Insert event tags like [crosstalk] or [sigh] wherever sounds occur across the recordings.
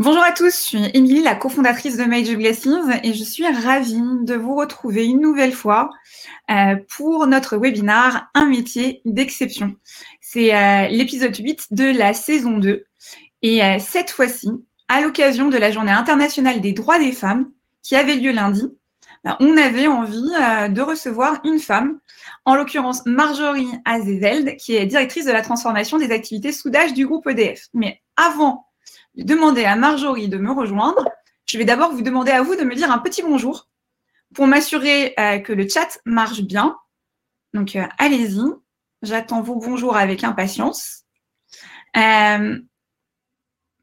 Bonjour à tous, je suis Émilie, la cofondatrice de Major Blessings et je suis ravie de vous retrouver une nouvelle fois euh, pour notre webinaire Un métier d'exception. C'est euh, l'épisode 8 de la saison 2 et euh, cette fois-ci, à l'occasion de la Journée internationale des droits des femmes qui avait lieu lundi, bah, on avait envie de recevoir une femme, en l'occurrence Marjorie Azeveld, qui est directrice de la transformation des activités soudage du groupe EDF. Mais avant demander à Marjorie de me rejoindre, je vais d'abord vous demander à vous de me dire un petit bonjour pour m'assurer euh, que le chat marche bien. Donc, euh, allez-y. J'attends vos bonjours avec impatience. Euh,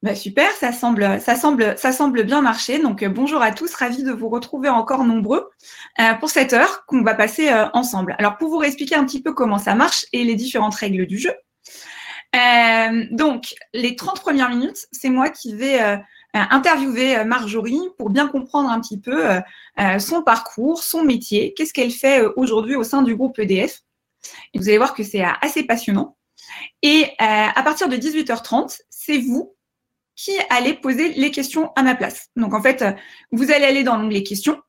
bah, super, ça semble, ça, semble, ça semble bien marcher. Donc, bonjour à tous, ravi de vous retrouver encore nombreux pour cette heure qu'on va passer ensemble. Alors, pour vous expliquer un petit peu comment ça marche et les différentes règles du jeu, euh, donc, les 30 premières minutes, c'est moi qui vais euh, interviewer euh, Marjorie pour bien comprendre un petit peu son parcours, son métier, qu'est-ce qu'elle fait aujourd'hui au sein du groupe EDF. Et vous allez voir que c'est assez passionnant. Et à partir de 18h30, c'est vous qui allez poser les questions à ma place. Donc, en fait, vous allez aller dans l'onglet questions.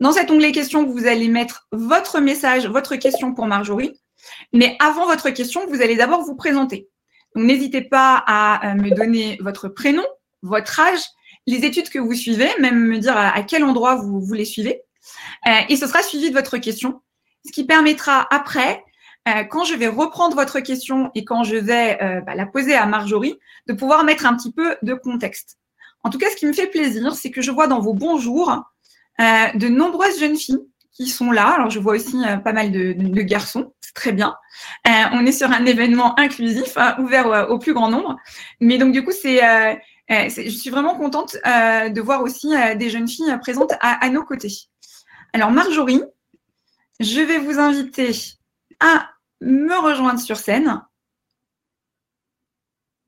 Dans cet onglet questions, vous allez mettre votre message, votre question pour Marjorie. Mais avant votre question, vous allez d'abord vous présenter. Donc, n'hésitez pas à euh, me donner votre prénom, votre âge, les études que vous suivez, même me dire à, quel endroit vous, vous les suivez. Euh, et ce sera suivi de votre question, ce qui permettra après, euh, quand je vais reprendre votre question et quand je vais bah, la poser à Marjorie, de pouvoir mettre un petit peu de contexte. En tout cas, ce qui me fait plaisir, c'est que je vois dans vos bonjours de nombreuses jeunes filles qui sont là. Alors, je vois aussi pas mal de, garçons très bien. Euh, on est sur un événement inclusif, hein, ouvert au, plus grand nombre. Mais donc, du coup, c'est, euh, euh, je suis vraiment contente de voir aussi des jeunes filles présentes à, nos côtés. Alors, Marjorie, je vais vous inviter à me rejoindre sur scène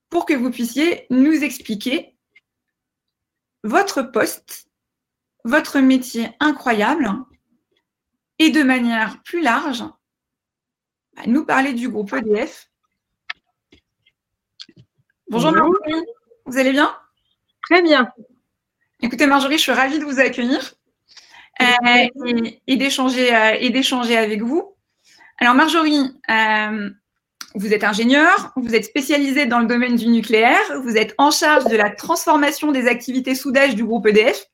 pour que vous puissiez nous expliquer votre poste, votre métier incroyable et de manière plus large, nous parler du groupe EDF. Bonjour, Marjorie, vous allez bien? Très bien. Écoutez Marjorie, je suis ravie de vous accueillir euh, et, d'échanger euh, et d'échanger avec vous. Alors Marjorie, euh, vous êtes ingénieure, vous êtes spécialisée dans le domaine du nucléaire, vous êtes en charge de la transformation des activités soudage du groupe EDF.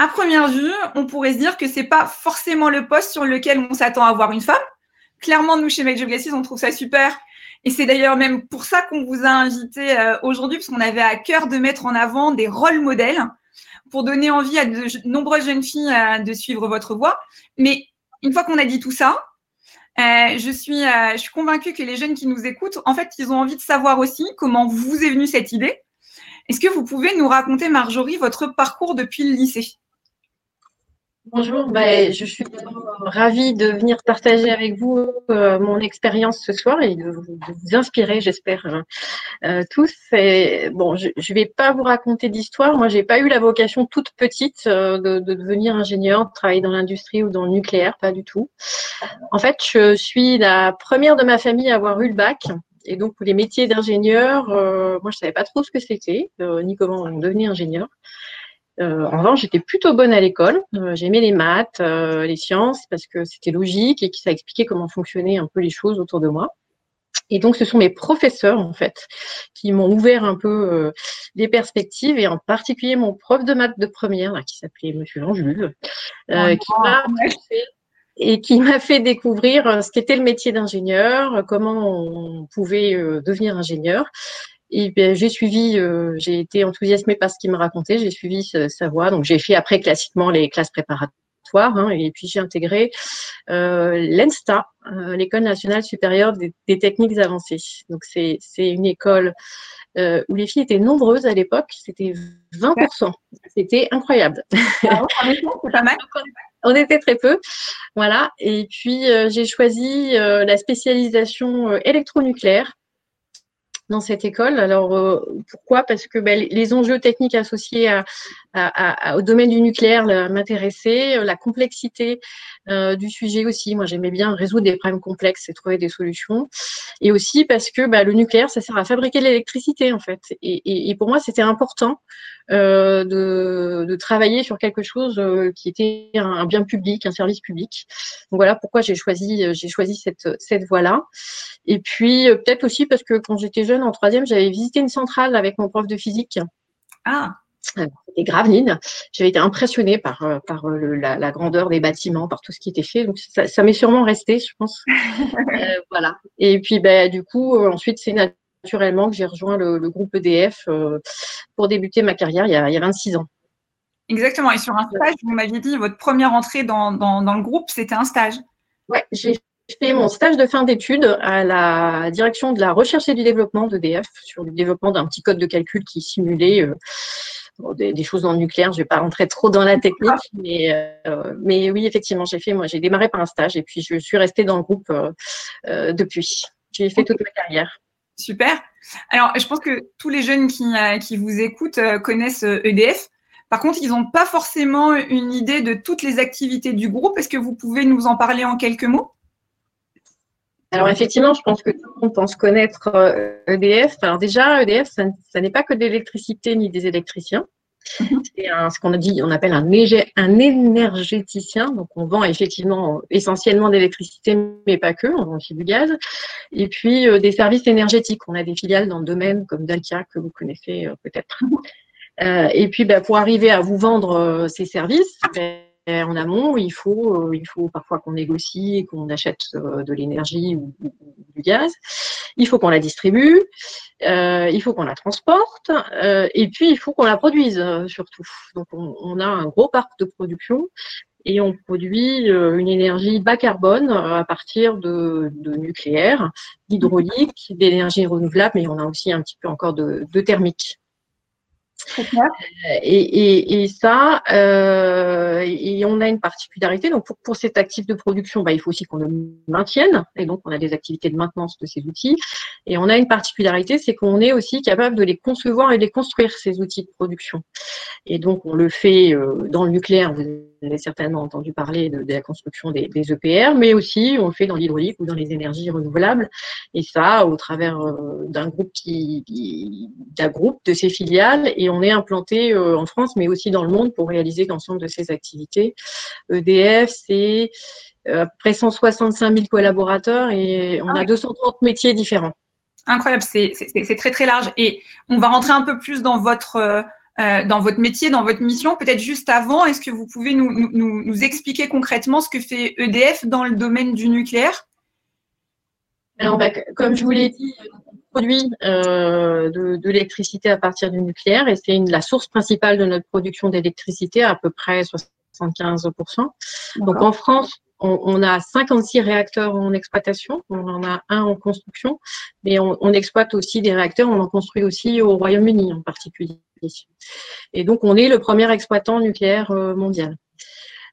À première vue, on pourrait se dire que ce n'est pas forcément le poste sur lequel on s'attend à voir une femme, clairement, nous, chez Make Glasses, on trouve ça super. Et c'est d'ailleurs même pour ça qu'on vous a invité euh, aujourd'hui, parce qu'on avait à cœur de mettre en avant des rôles modèles pour donner envie à de nombreuses jeunes filles euh, de suivre votre voie. Mais une fois qu'on a dit tout ça, euh, je suis convaincue que les jeunes qui nous écoutent, en fait, ils ont envie de savoir aussi comment vous est venue cette idée. Est-ce que vous pouvez nous raconter, Marjorie, votre parcours depuis le lycée? Bonjour, bah, je suis ravie de venir partager avec vous euh, mon expérience ce soir et de, vous inspirer, j'espère, hein. euh, tous. bon, je ne vais pas vous raconter d'histoire. Moi, j'ai pas eu la vocation toute petite euh, de, de, devenir ingénieur, de travailler dans l'industrie ou dans le nucléaire, pas du tout. En fait, je suis la première de ma famille à avoir eu le bac. Et donc, pour les métiers d'ingénieur, moi, je savais pas trop ce que c'était, ni comment devenir ingénieur. Euh, en revanche, j'étais plutôt bonne à l'école. Euh, j'aimais les maths, euh, les sciences, parce que c'était logique et que ça expliquait comment fonctionnaient un peu les choses autour de moi. Et donc, ce sont mes professeurs, en fait, qui m'ont ouvert un peu les perspectives, et en particulier mon prof de maths de première, qui s'appelait Monsieur Jean Jules, qui m'a et qui m'a fait découvrir ce qu'était le métier d'ingénieur, comment on pouvait devenir ingénieur. Et bien, j'ai suivi, euh, j'ai été enthousiasmée par ce qu'il me racontait, j'ai suivi sa, voie. Donc, j'ai fait après classiquement les classes préparatoires, hein, et puis j'ai intégré euh, l'ENSTA, euh, l'École nationale supérieure des, techniques avancées. Donc, c'est une école euh, où les filles étaient nombreuses à l'époque, c'était 20%. C'était incroyable. Ah c'est pas mal. On était très peu. Voilà. Et puis, j'ai choisi la spécialisation électronucléaire dans cette école. Alors pourquoi? Parce que ben, les enjeux techniques associés au domaine du nucléaire m'intéressaient, la complexité du sujet aussi. Moi, j'aimais bien résoudre des problèmes complexes et trouver des solutions. Et aussi parce que ben, le nucléaire, ça sert à fabriquer l'électricité en fait. Et, et pour moi, c'était important euh, de, de, travailler sur quelque chose euh, qui était un, bien public, un service public. Donc voilà pourquoi j'ai choisi, j'ai choisi cette, cette voie-là. Et puis euh, peut-être aussi parce que quand j'étais jeune, en troisième, j'avais visité une centrale avec mon prof de physique. Ah et Gravelines. J'avais été impressionnée par, par le, la, la, grandeur des bâtiments, par tout ce qui était fait. Donc ça, ça m'est sûrement resté, je pense. [laughs] euh, voilà. Et puis ben, du coup, ensuite, c'est naturellement que j'ai rejoint le, groupe EDF euh, pour débuter ma carrière il y, a, il y, a, 26 ans. Exactement. Et sur un stage, vous m'aviez dit, votre première entrée dans, dans, dans le groupe, c'était un stage. Oui, j'ai fait mon stage de fin d'études à la direction de la recherche et du développement d'EDF sur le développement d'un petit code de calcul qui simulait euh, des, des, choses dans le nucléaire. Je ne vais pas rentrer trop dans la technique, mais, euh, mais oui, effectivement, j'ai fait, moi, j'ai démarré par un stage et puis je suis restée dans le groupe euh, depuis. J'ai fait toute ma carrière. Super. Alors, je pense que tous les jeunes qui, euh, qui vous écoutent euh, connaissent EDF. Euh, e Par contre, ils n'ont pas forcément une idée de toutes les activités du groupe. Est-ce que vous pouvez nous en parler en quelques mots? Alors effectivement, je pense que tout le monde pense connaître EDF. E Alors déjà, EDF, ça, ça n'est pas que de l'électricité ni des électriciens. Mhm. C'est ce qu'on a dit, on appelle un, un, énergéticien. Donc, on vend effectivement essentiellement d'électricité, mais pas que. On vend aussi du gaz. Et puis, euh, des services énergétiques. On a des filiales dans le domaine comme Dalkia, que vous connaissez euh, peut-être. Euh, et puis, bah, pour arriver à vous vendre ces services, ben, en amont, il faut, il faut parfois qu'on négocie, qu'on achète de l'énergie ou, du gaz. Il faut qu'on la distribue. Euh, il faut qu'on la transporte euh, et puis il faut qu'on la produise euh, surtout. Donc on, a un gros parc de production et on produit une énergie bas carbone à partir de, nucléaire, d'hydraulique, d'énergie renouvelable, mais on a aussi un petit peu encore de thermique. Et, et, ça, euh, et on a une particularité. Donc, pour, pour cet actif de production, bah, il faut aussi qu'on le maintienne. Et donc, on a des activités de maintenance de ces outils. Et on a une particularité, c'est qu'on est aussi capable de les concevoir et de les construire, ces outils de production. Et donc, on le fait euh, dans le nucléaire. Vous avez certainement entendu parler de, la construction des, EPR, mais aussi on le fait dans l'hydraulique ou dans les énergies renouvelables. Et ça, au travers euh, d'un groupe qui, d'un groupe de ces filiales. Et on est implanté euh, en France, mais aussi dans le monde pour réaliser l'ensemble de ces activités. EDF, c'est euh, à peu près 165 000 collaborateurs et on ah a 230 métiers différents. Incroyable, c'est très très large. Et on va rentrer un peu plus dans votre, euh, dans votre métier, dans votre mission. Peut-être juste avant, est-ce que vous pouvez nous, nous, nous, expliquer concrètement ce que fait EDF dans le domaine du nucléaire? Alors, bah, comme je vous l'ai dit, produit euh, de, de l'électricité à partir du nucléaire et c'est la source principale de notre production d'électricité, à peu près 75%. Donc en France, on, on, a 56 réacteurs en exploitation, on en a un en construction, mais on, on exploite aussi des réacteurs, on en construit aussi au Royaume-Uni en particulier. Et donc on est le premier exploitant nucléaire euh, mondial.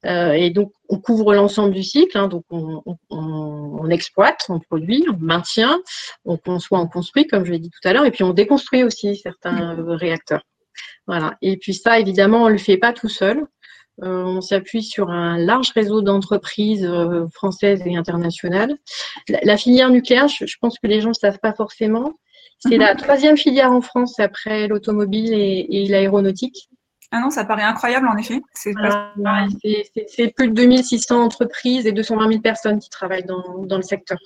Euh, et donc, on couvre l'ensemble du cycle. Hein, donc, on, on, on, exploite, on produit, on maintient, on conçoit, on construit, comme je l'ai dit tout à l'heure, et puis on déconstruit aussi certains euh, réacteurs. Voilà. Et puis ça, évidemment, on ne le fait pas tout seul. Euh, on s'appuie sur un large réseau d'entreprises euh, françaises et internationales. La, la filière nucléaire, je, je, pense que les gens ne savent pas forcément, c'est la mhm. troisième filière en France après l'automobile et, et l'aéronautique. Ah non, ça paraît incroyable en effet. C'est plus de 2600 entreprises et 220 000 personnes qui travaillent dans, dans le secteur.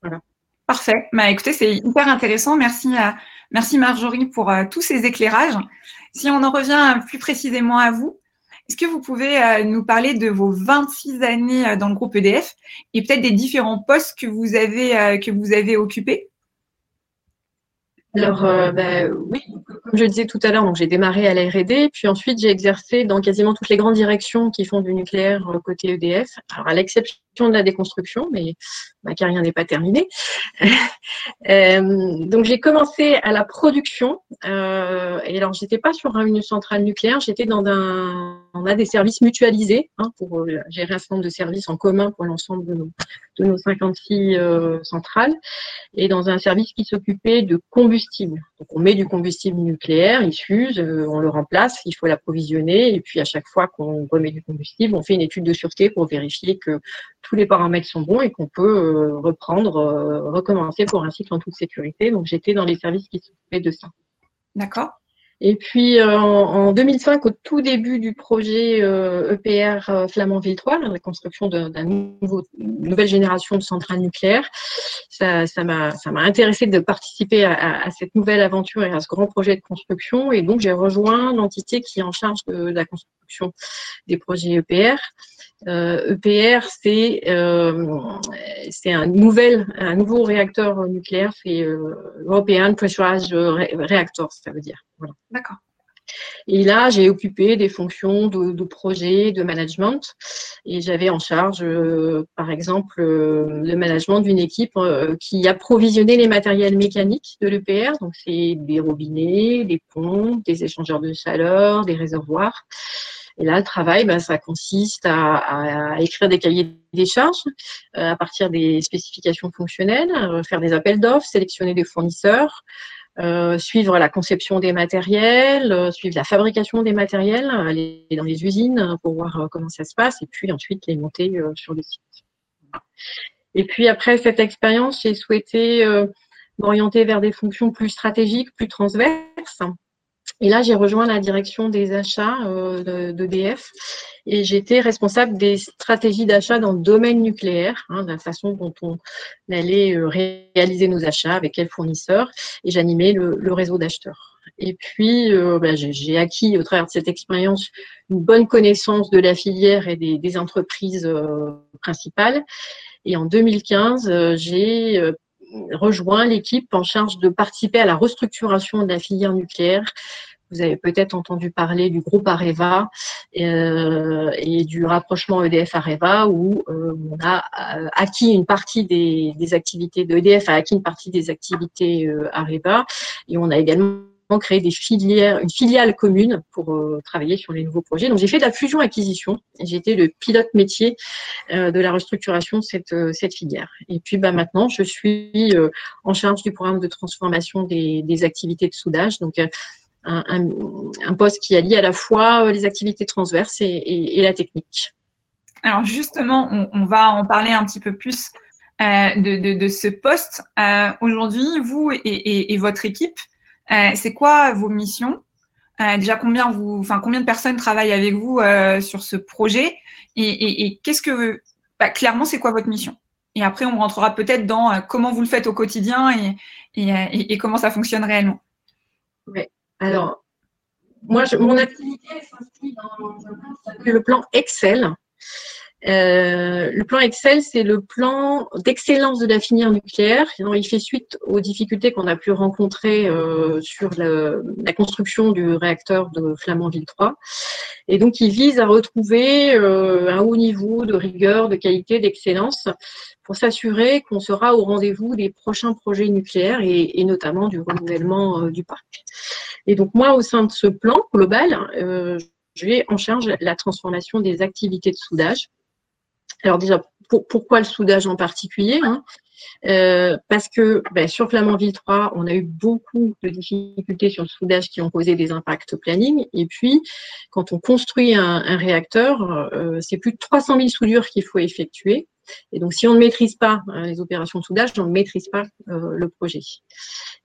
Voilà. Parfait. Bah, écoutez, c'est hyper intéressant. Merci, à, merci Marjorie pour uh, tous ces éclairages. Si on en revient plus précisément à vous, est-ce que vous pouvez nous parler de vos 26 années dans le groupe EDF et peut-être des différents postes que vous avez, que vous avez occupés? Alors, euh, bah, oui, comme je le disais tout à l'heure, j'ai démarré à la R&D, puis ensuite j'ai exercé dans quasiment toutes les grandes directions qui font du nucléaire euh, côté EDF. Alors, à l'exception de la déconstruction, mais ma carrière n'est pas terminée. [laughs] euh, donc, j'ai commencé à la production. Euh, et alors, j'étais pas sur une centrale nucléaire, j'étais dans un, on a des services mutualisés hein, pour euh, gérer un certain nombre de services en commun pour l'ensemble de nos, de nos 56 euh, centrales. Et dans un service qui s'occupait de combustible. Donc on met du combustible nucléaire, il s'use, euh, on le remplace, il faut l'approvisionner. Et puis à chaque fois qu'on remet du combustible, on fait une étude de sûreté pour vérifier que tous les paramètres sont bons et qu'on peut reprendre, recommencer pour un cycle en toute sécurité. Donc j'étais dans les services qui s'occupaient de ça. D'accord. Et puis euh, en, 2005, au tout début du projet EPR euh, e euh, Flamanville 3, la construction d'une nouvelle génération de centrales nucléaires, ça m'a ça intéressé de participer à, cette nouvelle aventure et à ce grand projet de construction. Et donc j'ai rejoint l'entité qui est en charge de, la construction des projets EPR. EPR, e c'est c'est un nouvel un nouveau réacteur nucléaire, c'est European Pressurized Reactor, ça veut dire. D'accord. Et là, j'ai occupé des fonctions de, projet, de management, et j'avais en charge, euh, par exemple, euh, le management d'une équipe euh, qui approvisionnait les matériels mécaniques de l'EPR. Donc, c'est des robinets, des pompes, des échangeurs de chaleur, des réservoirs. Et là, le travail, ben, ça consiste à, écrire des cahiers des charges à partir des spécifications fonctionnelles, faire des appels d'offres, sélectionner des fournisseurs, euh, suivre la conception des matériels, euh, suivre la fabrication des matériels, aller dans les usines pour voir euh, comment ça se passe, et puis ensuite les monter sur le site. Et puis après cette expérience, j'ai souhaité m'orienter vers des fonctions plus stratégiques, plus transverses. Et là, j'ai rejoint la direction des achats d'EDF et j'étais responsable des stratégies d'achat dans le domaine nucléaire, hein, de la façon dont on allait euh, réaliser nos achats, avec quels fournisseurs, et j'animais le, réseau d'acheteurs. Et puis, euh, bah, j'ai acquis au travers de cette expérience une bonne connaissance de la filière et des, entreprises euh, principales. Et en 2015, j'ai rejoint l'équipe en charge de participer à la restructuration de la filière nucléaire. Vous avez peut-être entendu parler du groupe Areva euh, et du rapprochement EDF-Areva où euh, on a euh, acquis une partie des, des activités de EDF a acquis une partie des activités euh, Areva. Et on a également créé des filières, une filiale commune pour euh, travailler sur les nouveaux projets. Donc j'ai fait de la fusion-acquisition. Été le pilote métier euh, de la restructuration de cette, cette filière. Et puis bah, maintenant, je suis en charge du programme de transformation des, activités de soudage. Donc un, poste qui allie à la fois euh, les activités transverses et, la technique. Alors justement, on, va en parler un petit peu plus euh, de, ce poste. Euh, aujourd'hui, vous et, votre équipe, c'est quoi vos missions? Déjà, combien, vous, combien de personnes travaillent avec vous sur ce projet? Et, qu'est-ce que, bah, clairement, c'est quoi votre mission? Et après, on rentrera peut-être dans comment vous le faites au quotidien et, comment ça fonctionne réellement. Oui. Alors, moi, mon activité s'inscrit dans le plan Excel. Euh, le plan Excel, c'est le plan d'excellence de la filière nucléaire. Il fait suite aux difficultés qu'on a pu rencontrer euh, sur la construction du réacteur de Flamanville 3. Et donc, il vise à retrouver euh, un haut niveau de rigueur, de qualité, d'excellence pour s'assurer qu'on sera au rendez-vous des prochains projets nucléaires et, notamment du renouvellement du parc. Et donc, moi, au sein de ce plan global, j'ai en charge la transformation des activités de soudage. Alors déjà, pourquoi le soudage en particulier hein? Euh, Parce que ben, sur Flamanville 3, on a eu beaucoup de difficultés sur le soudage qui ont causé des impacts planning. Et puis, quand on construit un, réacteur, euh, c'est plus de 300 000 soudures qu'il faut effectuer. Et donc, si on ne maîtrise pas hein, les opérations de soudage, on ne maîtrise pas euh, le projet.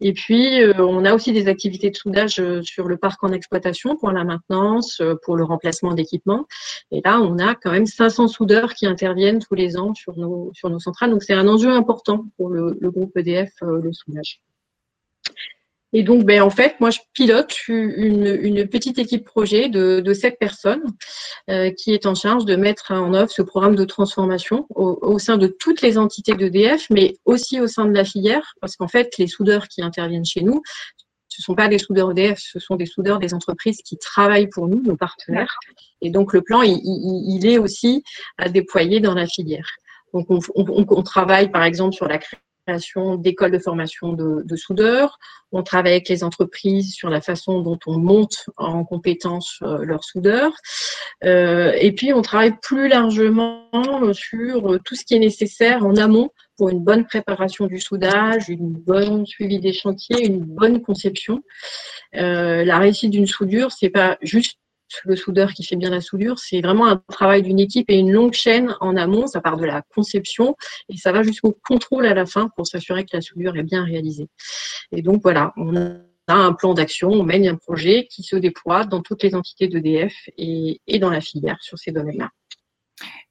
Et puis, euh, on a aussi des activités de soudage euh, sur le parc en exploitation pour la maintenance, pour le remplacement d'équipements. Et là, on a quand même 500 soudeurs qui interviennent tous les ans sur nos, centrales. Donc, c'est un enjeu important pour le groupe EDF, le soudage. Et donc, ben, en fait, moi, je pilote une, petite équipe projet de, sept personnes euh, qui est en charge de mettre en œuvre ce programme de transformation au, sein de toutes les entités d'EDF, mais aussi au sein de la filière, parce qu'en fait, les soudeurs qui interviennent chez nous, ce ne sont pas des soudeurs EDF, ce sont des soudeurs des entreprises qui travaillent pour nous, nos partenaires. Et donc, le plan, il, est aussi à déployer dans la filière. Donc, on, on travaille, par exemple, sur la création d'écoles de formation de, soudeurs. On travaille avec les entreprises sur la façon dont on monte en compétence euh, leurs soudeurs. Euh, et puis, on travaille plus largement sur tout ce qui est nécessaire en amont pour une bonne préparation du soudage, une bonne suivi des chantiers, une bonne conception. Euh, la réussite d'une soudure, c'est pas juste le soudeur qui fait bien la soudure, c'est vraiment un travail d'une équipe et une longue chaîne en amont. Ça part de la conception et ça va jusqu'au contrôle à la fin pour s'assurer que la soudure est bien réalisée. Et donc voilà, on a un plan d'action, on mène un projet qui se déploie dans toutes les entités d'EDF et, dans la filière sur ces domaines-là.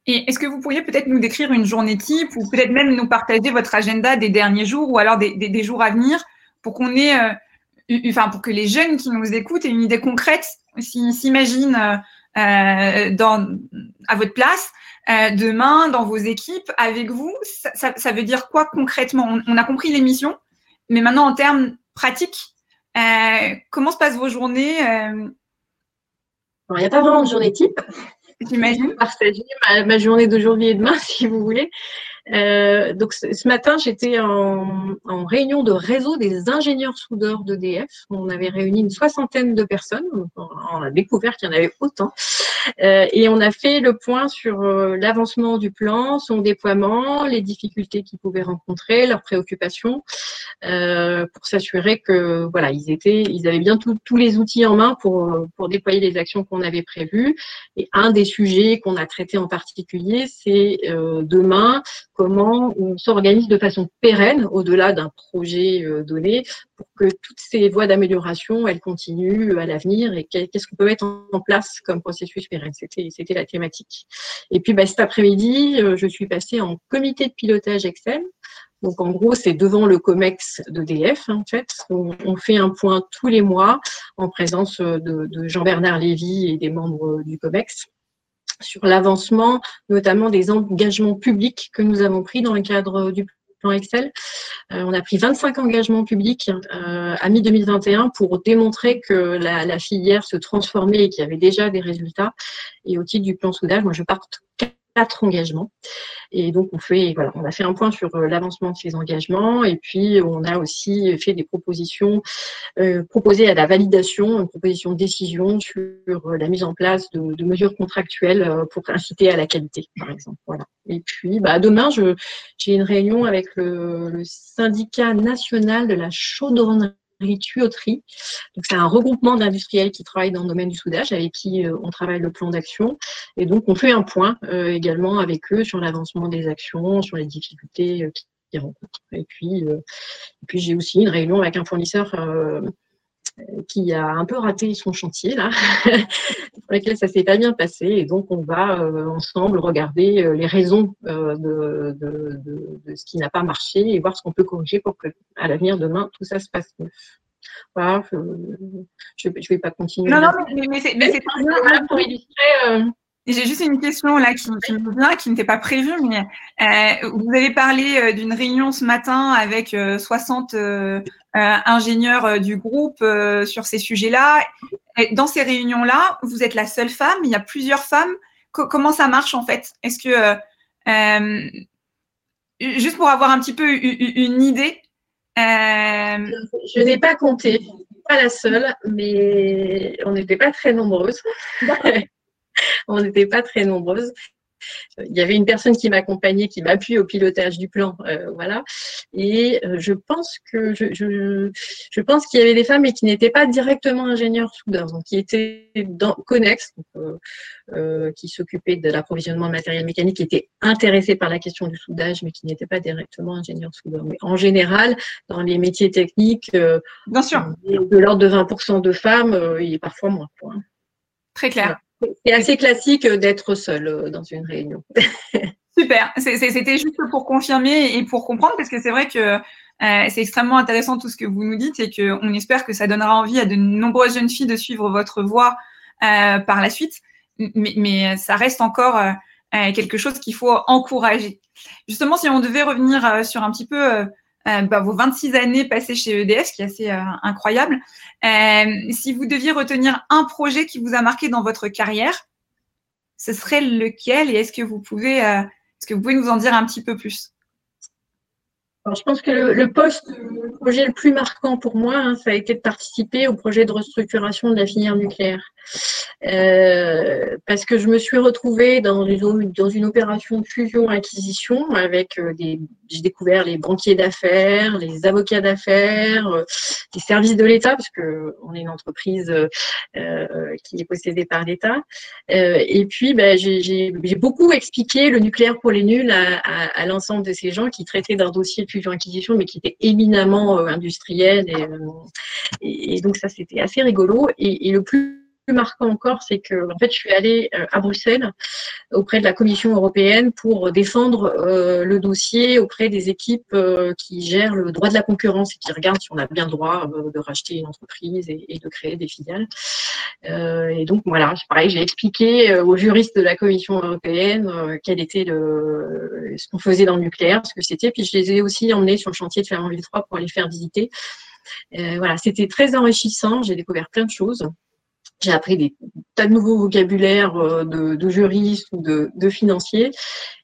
Et est-ce que vous pourriez peut-être nous décrire une journée type ou peut-être même nous partager votre agenda des derniers jours ou alors des, des, jours à venir pour qu'on ait, euh, enfin pour que les jeunes qui nous écoutent aient une idée concrète s'ils s'imaginent euh, dans, à votre place, euh, demain, dans vos équipes, avec vous, ça, ça, veut dire quoi concrètement? On, a compris l'émission, mais maintenant en termes pratiques, euh, comment se passent vos journées Il n'y a pas vraiment de journée type. J'imagine. Partager ma, ma journée d'aujourd'hui et demain, [laughs] si vous voulez. Euh, donc ce matin, j'étais en, en, réunion de réseau des ingénieurs soudeurs d'EDF. On avait réuni une soixantaine de personnes. On a découvert qu'il y en avait autant. Euh, et on a fait le point sur euh, l'avancement du plan, son déploiement, les difficultés qu'ils pouvaient rencontrer, leurs préoccupations, euh, pour s'assurer que voilà, ils étaient, ils avaient bien tous les outils en main pour pour déployer les actions qu'on avait prévues. Et un des sujets qu'on a traité en particulier, c'est demain comment on s'organise de façon pérenne au-delà d'un projet euh, donné pour que toutes ces voies d'amélioration, elles continuent à l'avenir et qu'est-ce qu'on peut mettre en place comme processus pérenne. C'était, la thématique. Et puis bah, cet après-midi, euh, je suis passée en comité de pilotage Excel. Donc en gros, c'est devant le COMEX d'EDF, en fait. On, fait un point tous les mois en présence de, de Jean-Bernard Lévy et des membres du COMEX sur l'avancement, notamment des engagements publics que nous avons pris dans le cadre du plan Excel. Euh, on a pris 25 engagements publics euh, à mi-2021 pour démontrer que la, filière se transformait et qu'il y avait déjà des résultats. Et au titre du plan soudage, moi je parte quatre engagements. Et donc, on, fait, voilà, on a fait un point sur euh, l'avancement de ces engagements et puis on a aussi fait des propositions euh, proposées à la validation, une proposition de décision sur euh, la mise en place de, de, mesures contractuelles euh, pour inciter à la qualité, par exemple. Voilà. Et puis, bah, demain, j'ai une réunion avec le, le syndicat national de la chaudronnerie tuyauterie. C'est un regroupement d'industriels qui travaillent dans le domaine du soudage, avec qui euh, on travaille le plan d'action. Et donc, on fait un point euh, également avec eux sur l'avancement des actions, sur les difficultés euh, qu'ils rencontrent. Et puis, et puis j'ai aussi une réunion avec un fournisseur qui a un peu raté son chantier là, [laughs] pour lequel ça s'est pas bien passé, et donc on va ensemble regarder les raisons de, de, de, ce qui n'a pas marché et voir ce qu'on peut corriger pour que à l'avenir demain tout ça se passe mieux. Voilà, je ne vais pas continuer. Non, non, mais, mais c'est pas [laughs] pour illustrer. J'ai juste une question là qui, qui me vient, qui n'était pas prévue, mais euh, vous avez parlé euh, d'une réunion ce matin avec euh, 60 euh, ingénieurs du groupe sur ces sujets-là. Dans ces réunions-là, vous êtes la seule femme, il y a plusieurs femmes. comment ça marche en fait? Est-ce que, juste pour avoir un petit peu une idée Je n'ai pas compté, pas la seule, mais on n'était pas très nombreuses. On n'était pas très nombreuses. Il y avait une personne qui m'accompagnait, qui m'appuie au pilotage du plan, euh, voilà. Et euh, je pense que je, je, pense qu'il y avait des femmes, mais qui n'étaient pas directement ingénieurs soudeurs, donc qui étaient dans Connex, euh, qui s'occupaient de l'approvisionnement de matériel mécanique, qui étaient intéressés par la question du soudage, mais qui n'étaient pas directement ingénieurs soudeurs. Mais en général, dans les métiers techniques, Bien sûr. de l'ordre de 20% de femmes, il est parfois moins. Très clair. C'est assez classique d'être seul euh, dans une réunion. [laughs] Super. C'était juste pour confirmer et pour comprendre, parce que c'est vrai que euh, c'est extrêmement intéressant tout ce que vous nous dites et qu'on espère que ça donnera envie à de nombreuses jeunes filles de suivre votre voie euh, par la suite. Mais, ça reste encore quelque chose qu'il faut encourager. Justement, si on devait revenir sur un petit peu euh, bah, vos 26 années passées chez EDF, qui est assez euh, incroyable. Euh, si vous deviez retenir un projet qui vous a marqué dans votre carrière, ce serait lequel et est-ce que vous pouvez, est-ce que vous pouvez nous en dire un petit peu plus? Je pense que le, poste, le projet le plus marquant pour moi, hein, ça a été de participer au projet de restructuration de la filière nucléaire. Euh, parce que je me suis retrouvée dans une, dans une opération de fusion-acquisition avec euh, des. J'ai découvert les banquiers d'affaires, les avocats d'affaires, euh, les services de l'État, parce qu'on est une entreprise qui est possédée par l'État. et puis, ben, j'ai beaucoup expliqué le nucléaire pour les nuls à, à, l'ensemble de ces gens qui traitaient d'un dossier mais qui était éminemment industriel. Et, et, donc, ça, c'était assez rigolo. Et le plus marquant encore, c'est que en fait, je suis allée euh, à Bruxelles auprès de la Commission européenne pour défendre euh, le dossier auprès des équipes euh, qui gèrent le droit de la concurrence et qui regardent si on a bien le droit de racheter une entreprise et, de créer des filiales. et donc voilà, pareil, j'ai expliqué aux juristes de la Commission européenne quel était ce qu'on faisait dans le nucléaire, ce que c'était, puis je les ai aussi emmenés sur le chantier de Flamanville 3 pour les faire visiter. voilà, c'était très enrichissant. J'ai découvert plein de choses j'ai appris des tas de nouveaux vocabulaires euh, de, juristes ou de, financiers.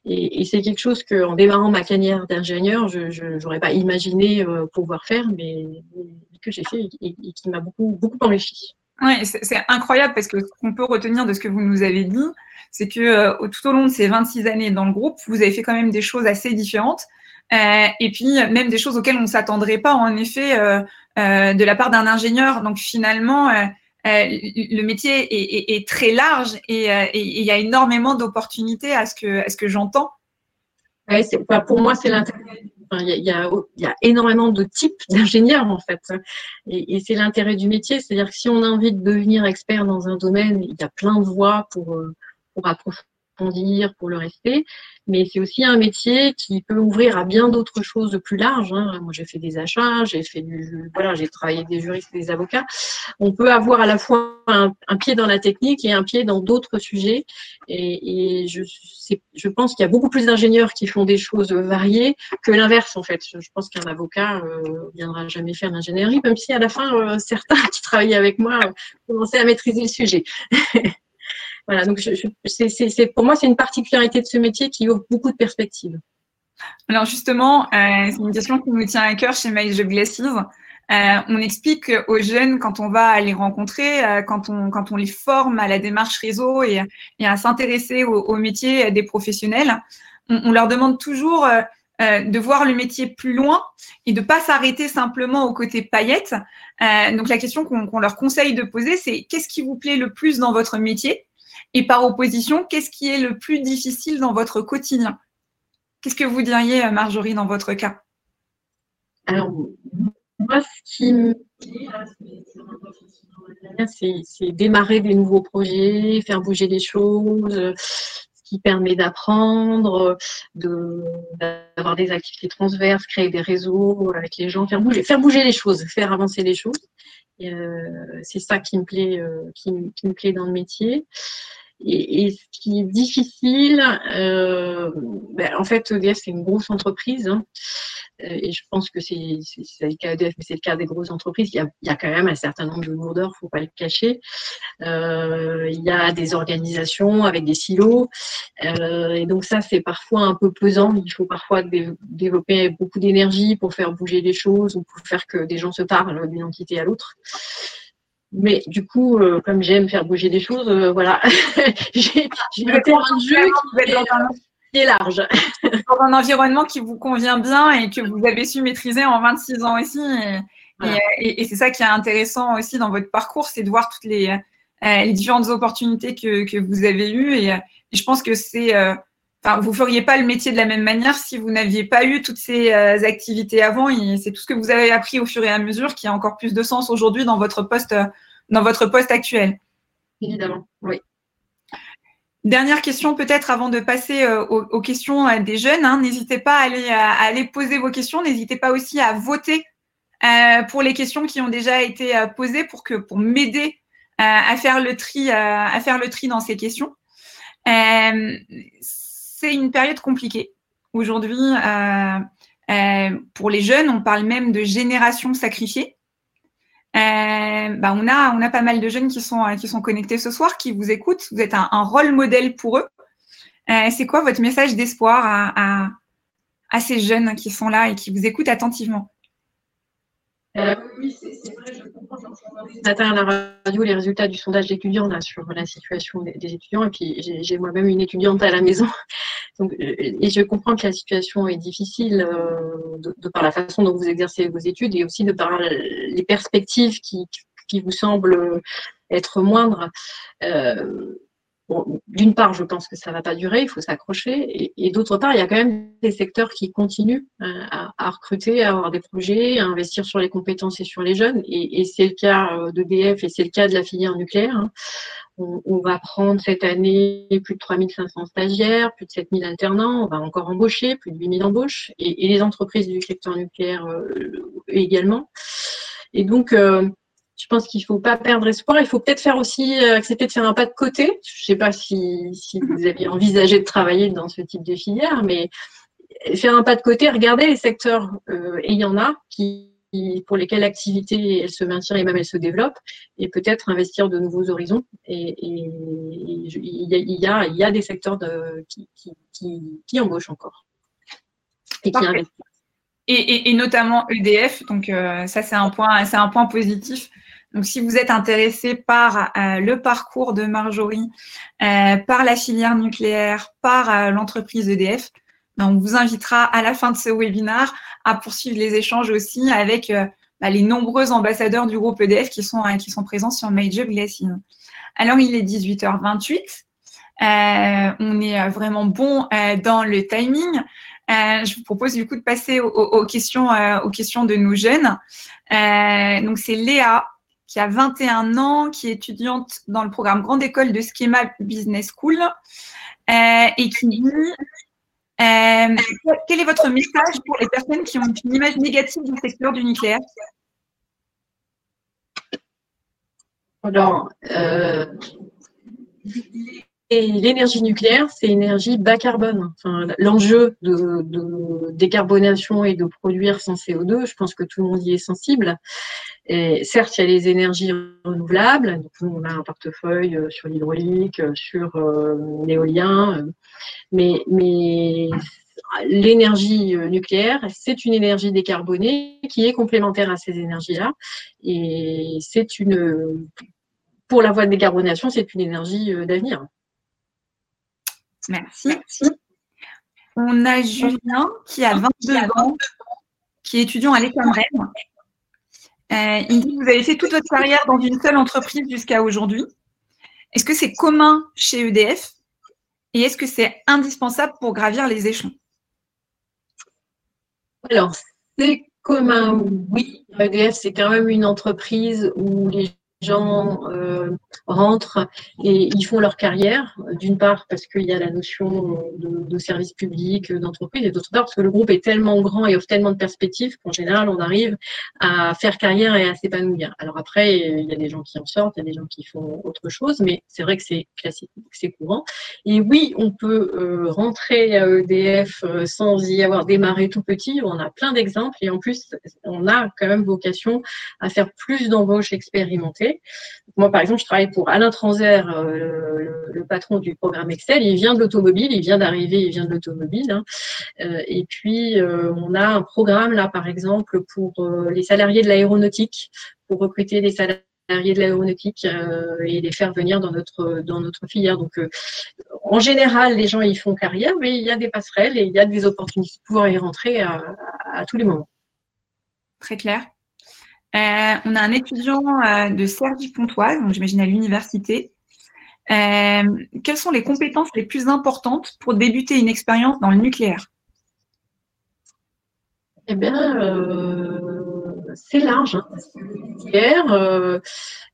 Et, c'est quelque chose que, en démarrant ma carrière d'ingénieur, je n'aurais pas imaginé euh, pouvoir faire, mais, que j'ai fait et, qui m'a beaucoup, beaucoup enrichi. Oui, c'est incroyable parce que ce qu'on peut retenir de ce que vous nous avez dit, c'est que euh, tout au long de ces 26 années dans le groupe, vous avez fait quand même des choses assez différentes. et puis même des choses auxquelles on ne s'attendrait pas en effet de la part d'un ingénieur. Donc finalement, le métier est, très large euh, et il y a énormément d'opportunités à ce que, j'entends. pour moi, c'est l'intérêt. il, y a, énormément de types [laughs] d'ingénieurs en fait. Et, c'est l'intérêt du métier. C'est-à-dire que si on a envie de devenir expert dans un domaine, il y a plein de voies pour, euh, pour approfondir, pour le rester mais c'est aussi un métier qui peut ouvrir à bien d'autres choses de plus larges. Hein. Moi, j'ai fait des achats, j'ai fait du, voilà, j'ai travaillé des juristes, des avocats. On peut avoir à la fois un, pied dans la technique et un pied dans d'autres sujets. Et, je pense qu'il y a beaucoup plus d'ingénieurs qui font des choses variées que l'inverse, en fait. Je pense qu'un avocat euh, viendra jamais faire l'ingénierie, même si à la fin, euh, certains [laughs] qui travaillaient avec moi euh, commençaient à maîtriser le sujet. [laughs] Voilà, donc c'est, pour moi, c'est une particularité de ce métier qui ouvre beaucoup de perspectives. Alors justement, euh, c'est une question qui nous tient à cœur chez Maïs Glacis. Euh, on explique aux jeunes quand on va les rencontrer, euh, quand, on, quand on les forme à la démarche réseau et, à s'intéresser au, métier des professionnels, on, leur demande toujours de voir le métier plus loin et de pas s'arrêter simplement au côté paillettes. donc la question qu'on leur conseille de poser, c'est qu'est-ce qui vous plaît le plus dans votre métier? Et par opposition, qu'est-ce qui est le plus difficile dans votre quotidien? Qu'est-ce que vous diriez, euh, Marjorie, dans votre cas? Alors, moi, ce qui me c'est démarrer des nouveaux projets, faire bouger les choses, ce qui permet d'apprendre, d'avoir des activités transverses, créer des réseaux avec les gens, faire bouger, faire bouger les choses, faire avancer les choses. Euh, c'est ça qui me plaît, euh, qui, me plaît dans le métier. Et, ce qui est difficile, euh, ben, en fait, EDF, c'est une grosse entreprise. Hein, euh, et je pense que c'est le cas mais c'est le cas des grosses entreprises. Il y, a, il y, a, quand même un certain nombre de lourdeurs, il ne faut pas le cacher. Euh, il y a des organisations avec des silos. Euh, et donc ça, c'est parfois un peu pesant. Il faut parfois développer beaucoup d'énergie pour faire bouger les choses ou pour faire que des gens se parlent d'une entité à l'autre. Mais du coup, euh, comme j'aime faire bouger des choses, euh, voilà, [laughs] j'ai un terrain de jeu qui est large. [laughs] Dans un environnement qui vous convient bien et que vous avez su maîtriser en 26 ans aussi. Et, c'est ça qui est intéressant aussi dans votre parcours, c'est de voir toutes les, euh, les différentes opportunités que, que, vous avez eues. Et, je pense que c'est Enfin, vous feriez pas le métier de la même manière si vous n'aviez pas eu toutes ces euh, activités avant. Et c'est tout ce que vous avez appris au fur et à mesure qui a encore plus de sens aujourd'hui dans votre poste, euh, dans votre poste actuel. Évidemment, oui. Dernière question peut-être avant de passer euh, aux, questions des jeunes. Hein. N'hésitez pas à aller, à aller, poser vos questions. N'hésitez pas aussi à voter pour les questions qui ont déjà été posées pour que pour m'aider à faire le tri, à faire le tri dans ces questions c'est une période compliquée. Aujourd'hui, euh, euh, pour les jeunes, on parle même de génération sacrifiée. Euh, bah, on, a, on a pas mal de jeunes qui sont, qui sont connectés ce soir, qui vous écoutent. Vous êtes un, rôle modèle pour eux. c'est quoi votre message d'espoir à, à ces jeunes qui sont là et qui vous écoutent attentivement? Euh, vrai, je comprends. Ce matin à la radio, les résultats du sondage d'étudiants sur la situation des, étudiants. Et puis, j'ai moi-même une étudiante à la maison. [laughs] Donc, euh, et je comprends que la situation est difficile euh, de, par la façon dont vous exercez vos études et aussi de par les perspectives qui, qui vous semblent être moindres. Euh, d'une part, je pense que ça ne va pas durer, il faut s'accrocher. Et, d'autre part, il y a quand même des secteurs qui continuent euh, à, recruter, à avoir des projets, à investir sur les compétences et sur les jeunes. Et, c'est le cas euh, d'EDF et c'est le cas de la filière nucléaire. Hein. On, va prendre cette année plus de 3500 stagiaires, plus de 7000 alternants, on va encore embaucher, plus de 8000 embauches, et, les entreprises du secteur nucléaire euh, également. Et donc, je pense qu'il ne faut pas perdre espoir. Il faut peut-être faire aussi euh, accepter de faire un pas de côté. Je ne sais pas si, vous aviez envisagé de travailler dans ce type de filière, mais faire un pas de côté, regarder les secteurs, euh, et il y en a qui, pour lesquels l'activité elle se maintient et même elle se développe, et peut-être investir de nouveaux horizons. Et, il, y a, il, y a, des secteurs de, qui, qui, embauchent encore et qui investissent. Et, notamment EDF. Donc euh, ça, c'est un point, c'est un point positif. Donc, si vous êtes intéressé par euh, le parcours de Marjorie, euh, par la filière nucléaire, par euh, l'entreprise EDF, ben, on vous invitera à la fin de ce webinaire à poursuivre les échanges aussi avec bah, les nombreux ambassadeurs du groupe EDF qui sont, qui sont présents sur Major Glassine. Alors, il est 18h28. on est vraiment bon dans le timing. je vous propose du coup de passer aux, questions, aux questions de nos jeunes. donc, c'est Léa qui a 21 ans, qui est étudiante dans le programme Grande École de Schema Business School euh, et qui dit euh, quel est votre message pour les personnes qui ont une image négative du secteur du nucléaire? Alors, euh, et l'énergie nucléaire, c'est énergie bas carbone. L'enjeu de, décarbonation et de produire sans CO2, je pense que tout le monde y est sensible. Certes, il y a les énergies renouvelables. Donc, on a un portefeuille euh, sur l'hydraulique, euh, sur euh, l'éolien, mais, mais l'énergie nucléaire, c'est une énergie décarbonée qui est complémentaire à ces énergies-là. Et c'est une, pour la voie de décarbonation, c'est une énergie d'avenir. Merci. On a Julien qui a 22 ans, qui est étudiant à l'école euh, il dit que vous avez fait toute votre carrière dans une seule entreprise jusqu'à aujourd'hui. Est-ce que c'est commun chez EDF et est-ce que c'est indispensable pour gravir les échelons? Alors, c'est commun, oui. EDF, c'est quand même une entreprise où les gens euh, rentrent et ils font leur carrière, d'une part parce qu'il y a la notion de, service public, d'entreprise, et d'autre part parce que le groupe est tellement grand et offre tellement de perspectives qu'en général, on arrive à faire carrière et à s'épanouir. Alors après, il y a des gens qui en sortent, il y a des gens qui font autre chose, mais c'est vrai que c'est classique, c'est courant. Et oui, on peut euh, rentrer à EDF euh, sans y avoir démarré tout petit, on a plein d'exemples, et en plus, on a quand même vocation à faire plus d'embauches expérimentées moi, par exemple, je travaille pour Alain Transer, euh, le, patron du programme Excel. Il vient de l'automobile, il vient d'arriver, il vient de l'automobile. Hein. Euh, et puis, euh, on a un programme là, par exemple, pour les salariés de l'aéronautique, pour recruter des salariés de l'aéronautique et les faire venir dans notre dans notre filière. Donc, en général, les gens y font carrière, mais il y a des passerelles et il y a des opportunités de pouvoir y rentrer à tous les moments. Très clair. Euh, on a un étudiant euh, de Cergy-Pontoise, donc j'imagine à l'université. Euh, quelles sont les compétences les plus importantes pour débuter une expérience dans le nucléaire? Eh bien, c'est large. Hein, nucléaire,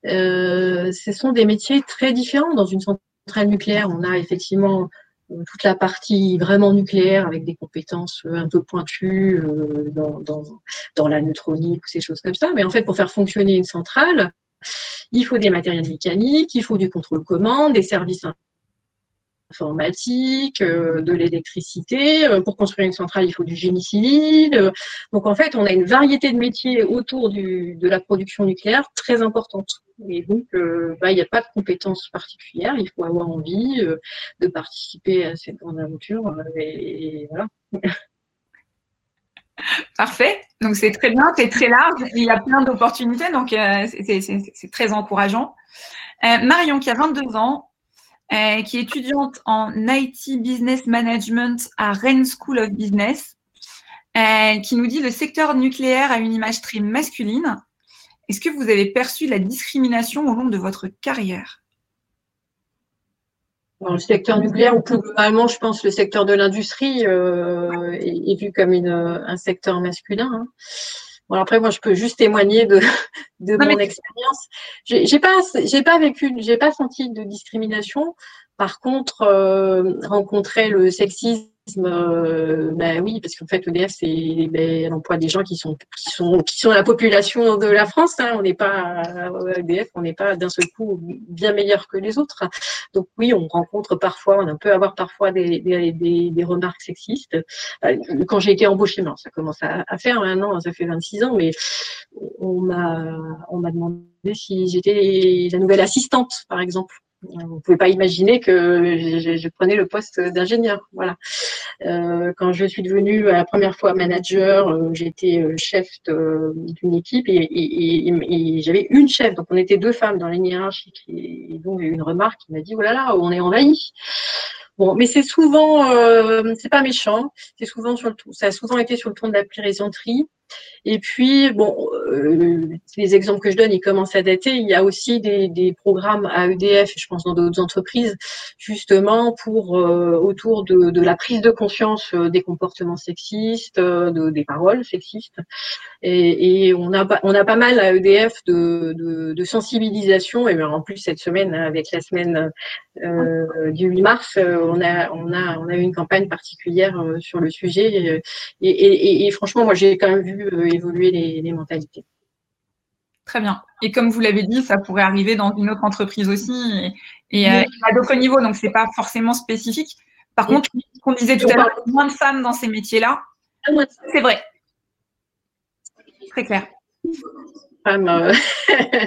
ce sont des métiers très différents. Dans une centrale nucléaire, on a effectivement toute la partie vraiment nucléaire avec des compétences euh, un peu pointues euh, dans, la neutronique ces choses comme ça. Mais en fait, pour faire fonctionner une centrale, il faut des matériels mécaniques, il faut du contrôle-commande, des services informatique, euh, de l'électricité. Euh, pour construire une centrale, il faut du génie civil. Donc en fait, on a une variété de métiers autour de la production nucléaire très importante. Et donc, euh, bah, il n'y a pas de compétences particulières. Il faut avoir envie de participer à cette grande aventure. [laughs] Parfait. Donc c'est très bien, c'est très large. Il y a plein d'opportunités, donc euh, c'est très encourageant. Euh, Marion, qui a 22 ans, euh, qui est étudiante en IT Business Management à Rennes School of Business, qui nous dit le secteur nucléaire a une image très masculine. Est-ce que vous avez perçu la discrimination au long de votre carrière? Le secteur nucléaire ou plus globalement, je pense le secteur de l'industrie euh, est, vu comme un secteur masculin. Hein. Bon, après, moi, je peux juste témoigner de, [laughs] de mon expérience. J'ai pas, j'ai pas vécu, j'ai pas senti de discrimination. Par contre, euh, rencontrer le sexisme euh, ben oui, parce qu'en fait, EDF, c'est ben, l'emploi des gens qui sont, qui sont, qui sont la population de la France. Hein. On n'est pas EDF, on n'est pas d'un seul coup bien meilleur que les autres. Donc oui, on rencontre parfois, on peut avoir parfois des, des, des, remarques sexistes. Euh, quand j'ai été embauchée, non, ça commence à, à faire maintenant, ça fait 26 ans, mais on m'a, on m'a demandé si j'étais la nouvelle assistante, par exemple. Vous pouvez pas imaginer que je, prenais le poste d'ingénieur. Voilà. Euh, quand je suis devenue la première fois manager, euh, j'étais euh, chef d'une équipe et, j'avais une chef. Donc on était deux femmes dans hiérarchique. Et, donc j'ai eu une remarque qui m'a dit oh là là, on est envahi. Bon, mais c'est souvent, c'est pas méchant. C'est souvent sur le, ça a souvent été sur le ton de la plaisanterie. Et puis, bon, euh, les exemples que je donne, ils commencent à dater. Il y a aussi des, des programmes à EDF, je pense dans d'autres entreprises, justement pour euh, autour de, de, la prise de conscience euh, des comportements sexistes, euh, de, des paroles sexistes. Et, et, on a on a pas mal à EDF de, de, de sensibilisation. Et en plus cette semaine, avec la semaine euh, du 8 mars, on a on a on a eu une campagne particulière sur le sujet. Et, et, et franchement, moi j'ai quand même vu euh, évoluer les, mentalités. Très bien. Et comme vous l'avez dit, ça pourrait arriver dans une autre entreprise aussi et, euh, à d'autres niveaux, donc c'est pas forcément spécifique. Par contre, on disait tout à l'heure, moins de femmes dans ces métiers-là. Ah, c'est vrai. Très clair. Femmes, euh, [laughs]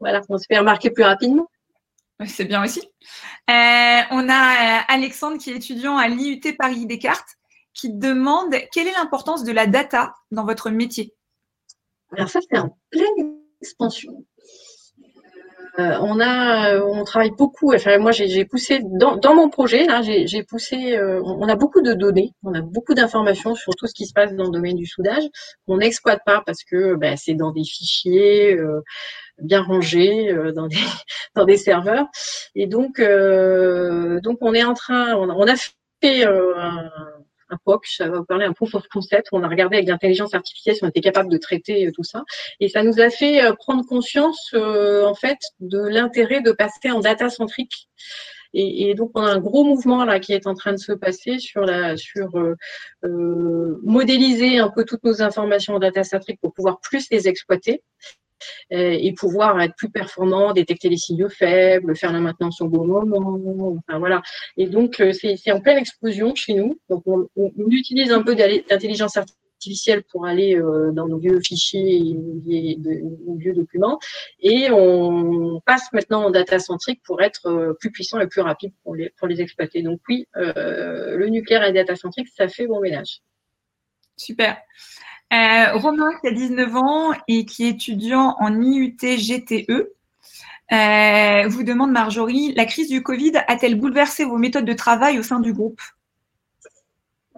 voilà, on se fait remarquer plus rapidement. C'est bien aussi. on a Alexandre qui est étudiant à l'IUT Paris Descartes qui demande quelle est l'importance de la data dans votre métier? Alors ça, c'est en pleine expansion. Euh, on on travaille beaucoup. Enfin, moi, j'ai poussé dans, mon projet. j'ai poussé. Euh, on a beaucoup de données, on a beaucoup d'informations sur tout ce qui se passe dans le domaine du soudage qu'on n'exploite pas parce que ben, c'est dans des fichiers euh, bien rangés, dans des [laughs] dans des serveurs. Et donc, donc on est en train. On, a fait un un POC, ça va vous parler un proof of concept. On a regardé avec l'intelligence artificielle si on était capable de traiter euh, tout ça. Et ça nous a fait euh, prendre conscience, euh, en fait, de l'intérêt de passer en data centrique. Et, donc on a un gros mouvement là qui est en train de se passer sur sur modéliser un peu toutes nos informations en data centrique pour pouvoir plus les exploiter euh, et pouvoir être plus performant, détecter les signaux faibles, faire la maintenance au bon moment. Enfin, voilà. Et donc, euh, c'est en pleine explosion chez nous. Donc, on, on utilise un peu d'intelligence artificielle pour aller euh, dans nos vieux fichiers et nos vieux documents. Et on passe maintenant en data centrique pour être plus puissant et plus rapide pour les, pour les exploiter. Donc oui, le nucléaire et data centrique, ça fait bon ménage. Super. Euh, Romain, qui a 19 ans et qui est étudiant en IUT GTE, euh, vous demande Marjorie, la crise du Covid a-t-elle bouleversé vos méthodes de travail au sein du groupe?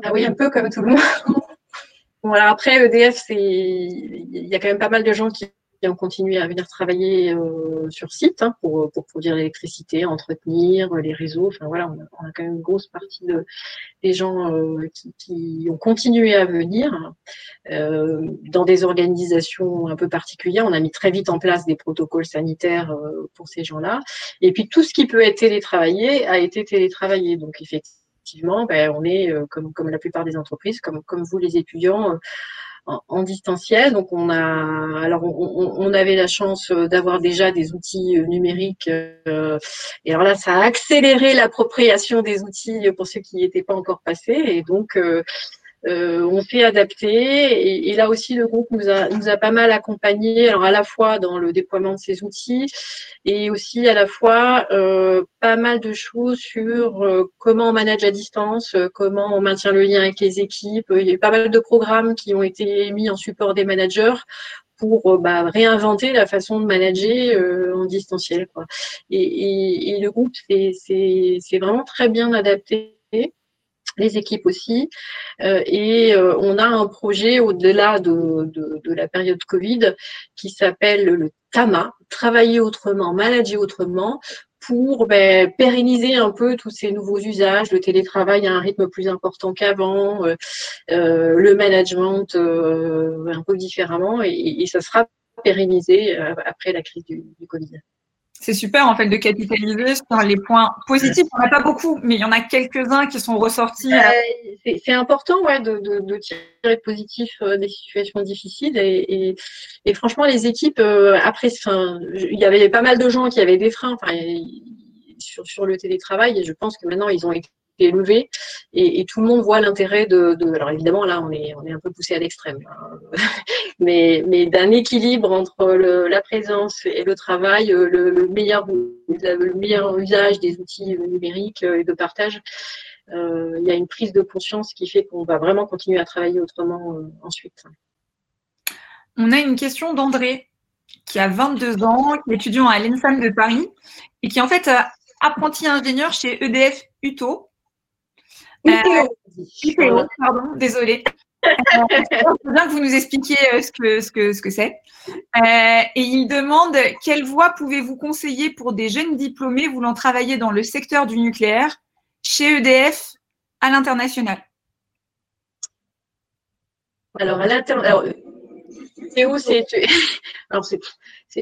Ah Oui, un peu comme tout le monde. bon, alors après, EDF, il y a quand même pas mal de gens qui ont continué à venir travailler euh, sur site hein, pour, produire l'électricité, entretenir les réseaux. Enfin voilà, on a, quand même une grosse partie de, des gens euh, qui, qui, ont continué à venir euh, dans des organisations un peu particulières. On a mis très vite en place des protocoles sanitaires euh, pour ces gens-là. Et puis tout ce qui peut être télétravaillé a été télétravaillé. Donc effectivement, ben, on est comme, la plupart des entreprises, comme vous les étudiants en, distanciel. Donc on a, alors on, avait la chance euh, d'avoir déjà des outils euh, numériques. Euh, et alors là, ça a accéléré l'appropriation des outils pour ceux qui n'y étaient pas encore passés. Et donc on s'est adapté et, là aussi le groupe nous a, nous a pas mal accompagné, alors à la fois dans le déploiement de ces outils et aussi à la fois pas mal de choses sur comment on manage à distance, comment on maintient le lien avec les équipes. Il y a eu pas mal de programmes qui ont été mis en support des managers pour bah, réinventer la façon de manager en distanciel. Quoi. Et, et, le groupe c'est vraiment très bien adapté les équipes aussi. Euh, et euh, on a un projet au-delà de, de, la période Covid qui s'appelle le TAMA, travailler autrement, manager autrement, pour ben, pérenniser un peu tous ces nouveaux usages, le télétravail à un rythme plus important qu'avant, euh, le management un peu différemment, et, ça sera pérennisé après la crise du Covid c'est super en fait de capitaliser sur les points positifs. On n'a pas beaucoup, mais il y en a quelques-uns qui sont ressortis. Euh, c'est important ouais, de, de, tirer le positif euh, des situations difficiles. Et, franchement, les équipes, euh, après, il y avait pas mal de gens qui avaient des freins sur, sur le télétravail et je pense que maintenant, ils ont été élevé et, tout le monde voit l'intérêt de, Alors évidemment, là, on est, on est un peu poussé à l'extrême, hein. [laughs] mais, mais d'un équilibre entre la présence et le travail, euh, le, meilleur, le meilleur usage des outils numériques et de partage. Euh, il y a une prise de conscience qui fait qu'on va vraiment continuer à travailler autrement euh, ensuite. On a une question d'André, qui a 22 ans, qui est étudiant à l'ENSAM de Paris et qui en fait apprenti ingénieur chez EDF UTO euh, pardon, désolée. Euh, bien que vous nous expliquiez euh, ce que ce que ce que c'est. et il demande quelle voie pouvez-vous conseiller pour des jeunes diplômés voulant travailler dans le secteur du nucléaire chez EDF à l'international? Alors à l'international, c'est où c'est [laughs] alors c'est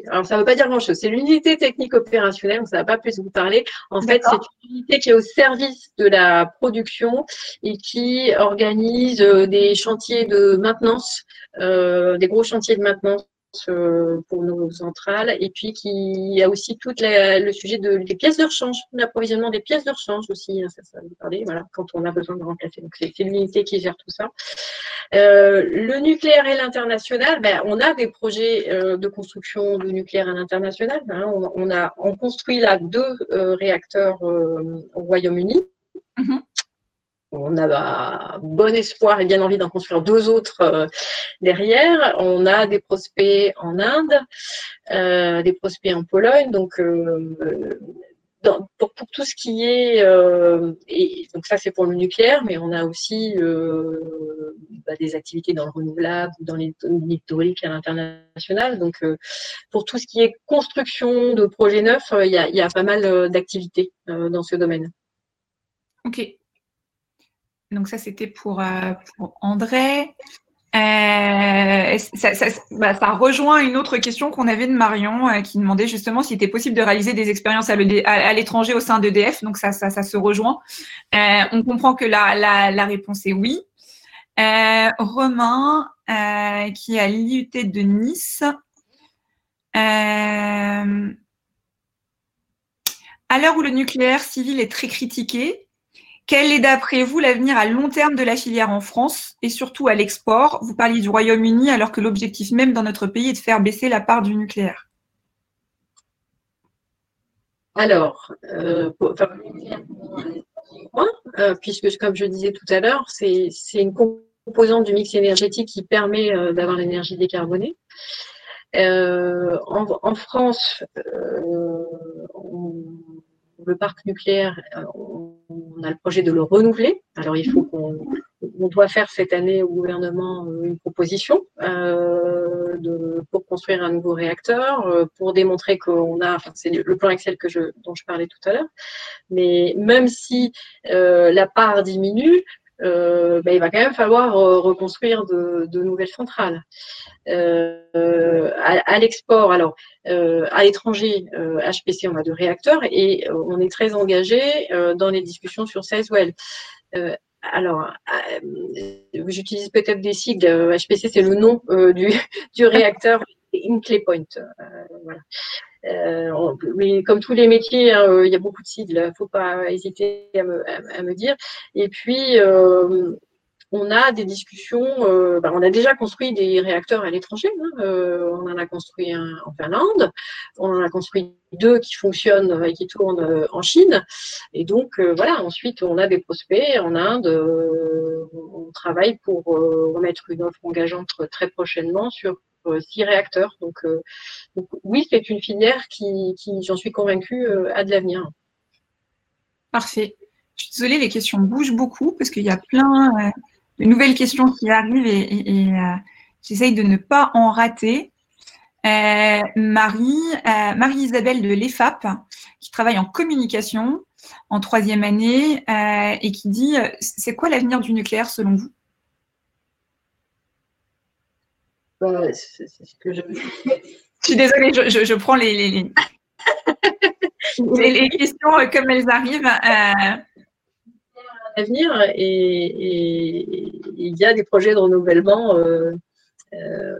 alors, ça ne veut pas dire grand-chose. C'est l'unité technique opérationnelle, ça ne va pas plus vous parler. En fait, c'est une unité qui est au service de la production et qui organise euh, des chantiers de maintenance, euh, des gros chantiers de maintenance pour nos centrales et puis qui a aussi tout le sujet de, des pièces de rechange, l'approvisionnement des pièces de rechange aussi, hein, ça, vous parler, voilà, quand on a besoin de remplacer. Donc c'est l'unité qui gère tout ça. Euh, le nucléaire et l'international, ben, on a des projets euh, de construction de nucléaire à l'international. Hein. on, on, a on construit là deux réacteurs au Royaume-Uni. Mm-hmm on a bah, bon espoir et bien envie d'en construire deux autres euh, derrière. On a des prospects en Inde, euh, des prospects en Pologne. Donc, euh, pour, tout ce qui est, et donc ça c'est pour le nucléaire, mais on a aussi bah, des activités dans le renouvelable, dans l'hydraulique à l'international. Donc, pour tout ce qui est construction de projets neufs, il y a, y a pas mal d'activités dans ce domaine. Ok. Donc ça, c'était pour, euh, André. Euh, bah, ça, rejoint une autre question qu'on avait de Marion euh, qui demandait justement s'il était possible de réaliser des expériences à l'étranger au sein d'EDF. Donc ça, se rejoint. on comprend que la, la, réponse est oui. Romain, qui est à l'IUT de Nice. à l'heure où le nucléaire civil est très critiqué, quel est d'après vous l'avenir à long terme de la filière en France et surtout à l'export? Vous parliez du Royaume-Uni alors que l'objectif même dans notre pays est de faire baisser la part du nucléaire. Alors, euh, euh, puisque comme je disais tout à l'heure, c'est une composante du mix énergétique qui permet euh, d'avoir l'énergie décarbonée. En, France, le parc nucléaire, on a le projet de le renouveler. Alors il faut qu'on on doit faire cette année au gouvernement euh, une proposition euh, pour construire un nouveau réacteur, pour démontrer qu'on a, c'est le plan Excel que je, dont je parlais tout à l'heure, mais même si la part diminue, ben, il va quand même falloir reconstruire de, nouvelles centrales. Euh, à, l'export, alors euh, à l'étranger, HPC, euh, on a deux réacteurs et on est très engagé dans les discussions sur Sizewell. alors, j'utilise peut-être des sigles. HPC, c'est le nom du, [laughs] du réacteur Inclay Point. voilà. Mais comme tous les métiers, hein, il y a beaucoup de sigles, il ne faut pas hésiter à me, dire. Et puis, on a des discussions. Euh, bah, on a déjà construit des réacteurs à l'étranger. Hein, euh, on en a construit un en Finlande. On en a construit deux qui fonctionnent et qui tournent en Chine. Et donc, voilà, ensuite, on a des prospects en Inde. on travaille pour remettre une offre engageante très prochainement sur six réacteurs. Donc, oui, c'est une filière qui, j'en suis convaincue, a de l'avenir. Parfait. Je suis désolée, les questions bougent beaucoup parce qu'il y a plein euh, de nouvelles questions qui arrivent et, euh, j'essaye de ne pas en rater. Euh, Marie, Marie-Isabelle de l'EFAP, qui travaille en communication en troisième année et qui dit c'est quoi l'avenir du nucléaire selon vous? Bah, c'est ce que je... je suis désolée, je, prends les, les, les, [laughs] questions comme elles arrivent venir et, il y a des projets de renouvellement. Euh, euh,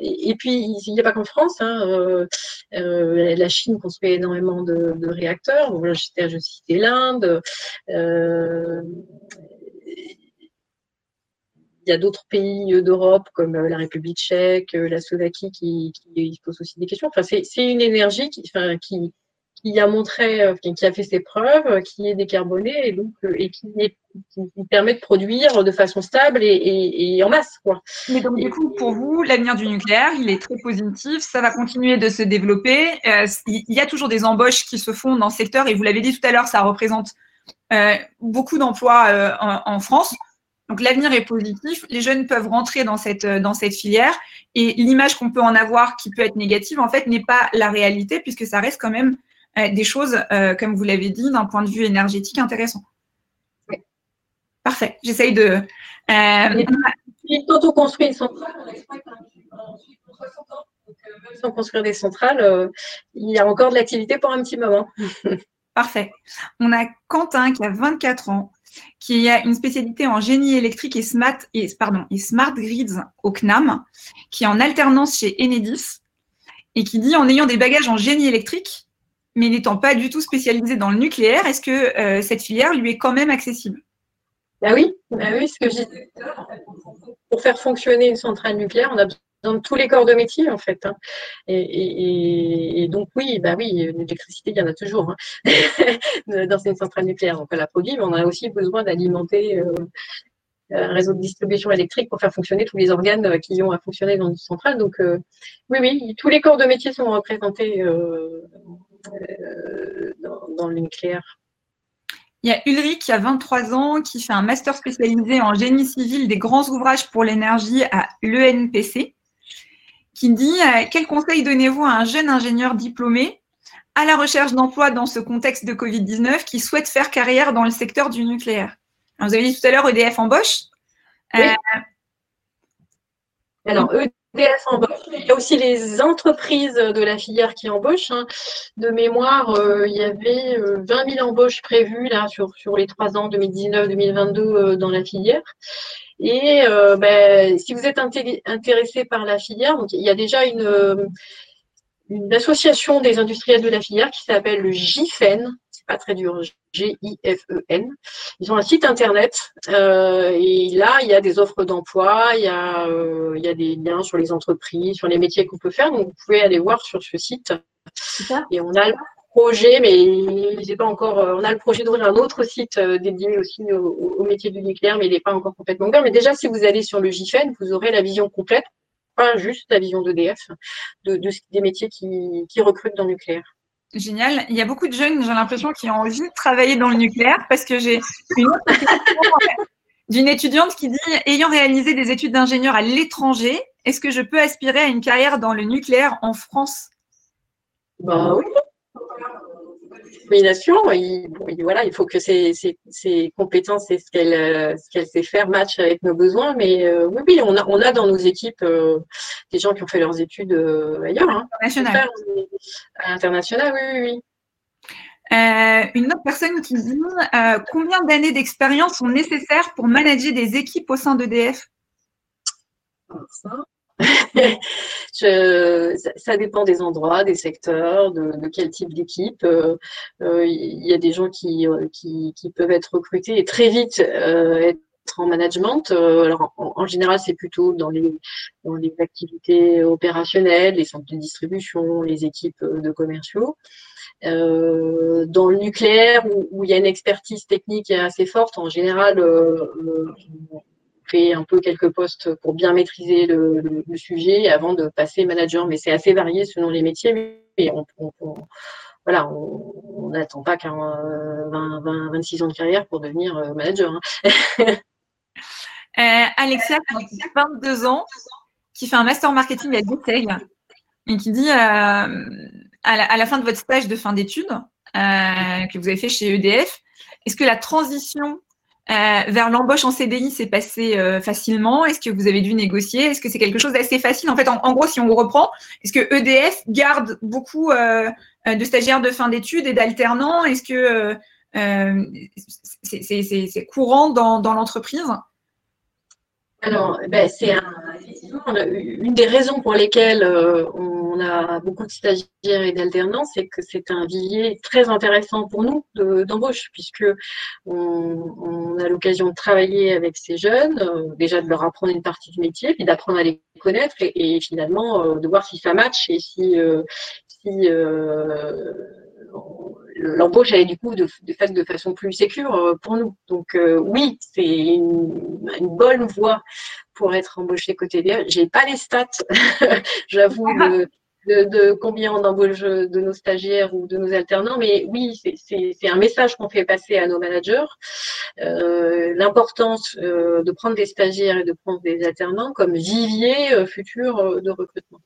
et puis, il n'y a pas qu'en France. Hein, euh, la Chine construit énormément de, réacteurs. Bon, là, je citais l'Inde. Il y a d'autres pays d'Europe comme la République tchèque, la Slovaquie qui, qui, posent aussi des questions. Enfin, c'est une énergie qui, enfin, qui, qui a montré, euh, qui a fait ses preuves, qui est décarboné et donc euh, et qui, permet de produire de façon stable et, en masse. Quoi. Mais donc du coup, pour vous, l'avenir du nucléaire, il est très positif, ça va continuer de se développer. Euh, il y a toujours des embauches qui se font dans ce secteur et vous l'avez dit tout à l'heure, ça représente beaucoup d'emplois en, France. Donc l'avenir est positif, les jeunes peuvent rentrer dans cette, dans cette filière et l'image qu'on peut en avoir qui peut être négative, en fait, n'est pas la réalité puisque ça reste quand même euh, des choses, euh, comme vous l'avez dit, d'un point de vue énergétique intéressant. Parfait. J'essaye de. Euh, quand on construit une centrale, on exploite un 60 ans. Donc, même sans construire des centrales, il y a encore de l'activité pour un petit moment. Parfait. On a Quentin qui a 24 ans, qui a une spécialité en génie électrique et smart, et, pardon, et smart grids au CNAM, qui est en alternance chez Enedis et qui dit en ayant des bagages en génie électrique, mais n'étant pas du tout spécialisé dans le nucléaire, est-ce que euh, cette filière lui est quand même accessible? Bah oui, bah oui, ce que je disais pour faire fonctionner une centrale nucléaire, on a de tous les corps de métier en fait. Hein. Et, donc oui, bah oui, l'électricité, il y en a toujours hein, [laughs] dans une centrale nucléaire. Donc on la produit, mais on a aussi besoin d'alimenter euh, un réseau de distribution électrique pour faire fonctionner tous les organes qui ont à fonctionner dans une centrale. Donc euh, oui, oui, tous les corps de métier sont représentés euh, dans, le nucléaire. Il y a Ulrich qui a 23 ans, qui fait un master spécialisé en génie civil des grands ouvrages pour l'énergie à l'ENPC, qui dit euh, Quel conseil donnez-vous à un jeune ingénieur diplômé à la recherche d'emploi dans ce contexte de Covid-19 qui souhaite faire carrière dans le secteur du nucléaire? Vous avez dit tout à l'heure EDF embauche. Oui. Euh, Alors, il y a aussi les entreprises de la filière qui embauchent. Hein. De mémoire, euh, il y avait 20 euh, 000 embauches prévues là, sur, sur les trois ans 2019-2022 euh, dans la filière. Et ben, si vous êtes intéressé par la filière, donc, il y a déjà une, une association des industriels de la filière qui s'appelle le GIFEN, pas très dur, G-I-F-E-N. Ils ont un site internet euh, et là, il y a des offres d'emploi, il, y a, euh, il y a des liens sur les entreprises, sur les métiers qu'on peut faire. Donc, vous pouvez aller voir sur ce site. Et on a le projet, mais il pas encore. Euh, on a le projet d'ouvrir un autre site dédié aussi au, métier du nucléaire, mais il n'est pas encore complètement ouvert. Mais déjà, si vous allez sur le GIFEN, vous aurez la vision complète, pas juste la vision d'EDF, de, de, des métiers qui, qui recrutent dans le nucléaire. Génial. Il y a beaucoup de jeunes, j'ai l'impression, qui ont envie de travailler dans le nucléaire parce que j'ai une autre question d'une étudiante qui dit Ayant réalisé des études d'ingénieur à l'étranger, est-ce que je peux aspirer à une carrière dans le nucléaire en France? Bah, Oui, il, voilà, il faut que ses, compétences et ce qu'elle euh, qu'elle sait faire match avec nos besoins. Mais euh, oui, oui, on a, on a dans nos équipes euh, des gens qui ont fait leurs études ailleurs. Hein, international. oui, oui, oui. une autre personne qui dit combien d'années d'expérience sont nécessaires pour manager des équipes au sein d'EDF? [laughs] ça, dépend des endroits, des secteurs, de, quel type d'équipe. Euh, euh, il y a des gens qui, euh, qui, peuvent être recrutés et très vite être en management. alors, en, général, c'est plutôt dans les activités opérationnelles, les centres de distribution, les équipes de commerciaux. dans le nucléaire, où, il y a une expertise technique assez forte, en général, un peu quelques postes pour bien maîtriser le, sujet avant de passer manager. Mais c'est assez varié selon les métiers. Mais on, voilà, on n'attend pas qu'un 20, 26 ans de carrière pour devenir euh, manager. Hein. [laughs] Euh, Alexia, qui a 22 ans, qui fait un master marketing à Detail et qui dit euh, à, la, fin de votre stage de fin d'études que vous avez fait chez EDF, est-ce que la transition euh, vers l'embauche en CDI, c'est passé euh, facilement. Est-ce que vous avez dû négocier? Est-ce que c'est quelque chose d'assez facile? En fait, en, gros, si on reprend, est-ce que EDF garde beaucoup euh, de stagiaires de fin d'études et d'alternants? Est-ce que c'est courant dans l'entreprise? Alors, ben, c'est une des raisons pour lesquelles euh, on a beaucoup de stagiaires et d'alternants, c'est que c'est un vivier très intéressant pour nous d'embauche, puisque on, a l'occasion de travailler avec ces jeunes, euh, déjà de leur apprendre une partie du métier, puis d'apprendre à les connaître et, finalement euh, de voir si ça match et si, si l'embauche elle est du coup de, de, de façon plus sécure euh, pour nous. Donc euh, oui, c'est une, bonne voie pour être embauché côté Je J'ai pas les stats, [laughs] j'avoue, de, combien on embauche de nos stagiaires ou de nos alternants, mais oui, c'est un message qu'on fait passer à nos managers. Euh, l'importance de prendre des stagiaires et de prendre des alternants comme vivier futur de recrutement.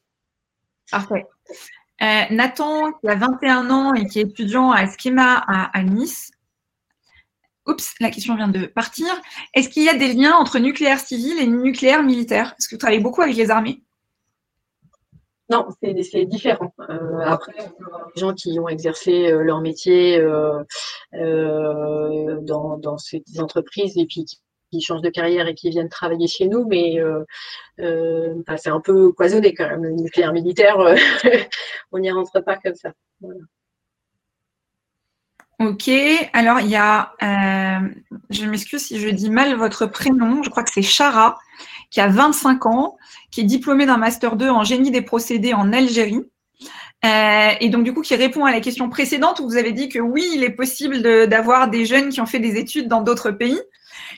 Parfait. Euh, Nathan, qui a 21 ans et qui est étudiant à Schema à, Nice. Oups, la question vient de partir. Est-ce qu'il y a des liens entre nucléaire civil et nucléaire militaire? Est-ce que vous travaillez beaucoup avec les armées? Non, c'est différent. Euh, après, les gens qui ont exercé euh, leur métier dans, dans, ces entreprises et puis qui qui changent de carrière et qui viennent travailler chez nous, mais euh, euh, c'est un peu cloisonné quand même. Le nucléaire militaire, euh, [laughs] on n'y rentre pas comme ça. Ok, alors il y a, je m'excuse si je dis mal votre prénom, je crois que c'est Chara, qui a 25 ans, qui est diplômée d'un Master 2 en génie des procédés en Algérie. et donc, du coup, qui répond à la question précédente où vous avez dit que oui, il est possible d'avoir des jeunes qui ont fait des études dans d'autres pays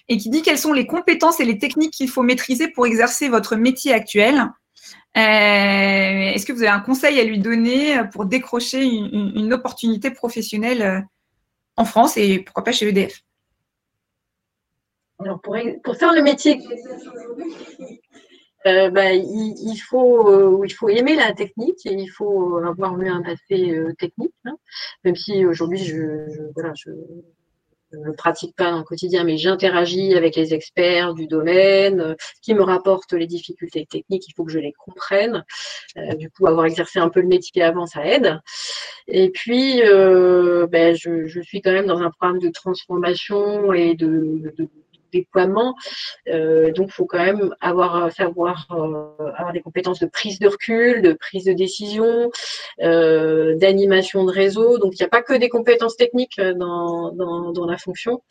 et qui dit quelles sont les compétences et les techniques qu'il faut maîtriser pour exercer votre métier actuel. Euh, est-ce que vous avez un conseil à lui donner pour décrocher une, opportunité professionnelle euh, en France et pourquoi pas chez EDF Alors pour, faire le métier euh, bah, il, faut, il faut aimer la technique et il faut avoir eu un passé technique, hein. même si aujourd'hui je, voilà, je ne pratique pas dans le quotidien, mais j'interagis avec les experts du domaine euh, qui me rapportent les difficultés techniques. Il faut que je les comprenne. Euh, du coup, avoir exercé un peu le métier avant, ça aide. Et puis, euh, ben, je, je, suis quand même dans un programme de transformation et de, de déploiement. Euh, donc, il faut quand même avoir euh, savoir euh, avoir des compétences de prise de recul, de prise de décision, d'animation de réseau. Donc, il n'y a pas que des compétences techniques dans, dans, la fonction.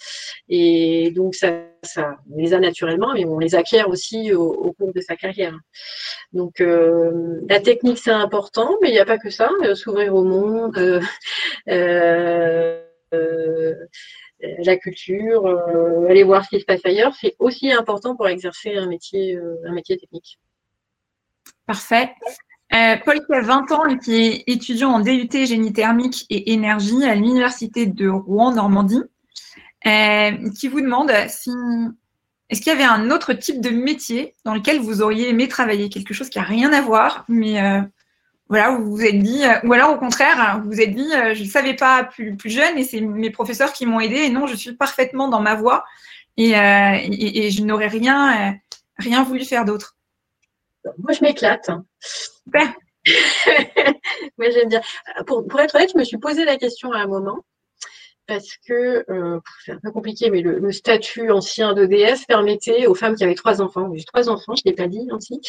Et donc, ça, ça, on les a naturellement, mais on les acquiert aussi au, cours de sa carrière. Donc, la technique, c'est important, mais il n'y a pas que ça. S'ouvrir au monde. La culture, euh, aller voir ce qui se passe ailleurs, c'est aussi important pour exercer un métier, euh, technique. Parfait. Euh, Paul qui a 20 ans et qui est étudiant en DUT génie thermique et énergie à l'université de Rouen Normandie, qui vous demande si est-ce qu'il y avait un autre type de métier dans lequel vous auriez aimé travailler, quelque chose qui a rien à voir, mais voilà, vous vous êtes dit, euh, ou alors au contraire, vous vous êtes dit, euh, je ne savais pas plus, plus jeune et c'est mes professeurs qui m'ont aidé et non, je suis parfaitement dans ma voie et, euh, et, je n'aurais rien, rien voulu faire d'autre. Moi, je m'éclate. Super. [laughs] Moi, j'aime bien. Pour, pour, être honnête, je me suis posé la question à un moment parce que euh, c'est un peu compliqué, mais le, statut ancien d'EDF permettait aux femmes qui avaient trois enfants, j'ai trois enfants, je ne l'ai pas dit aussi,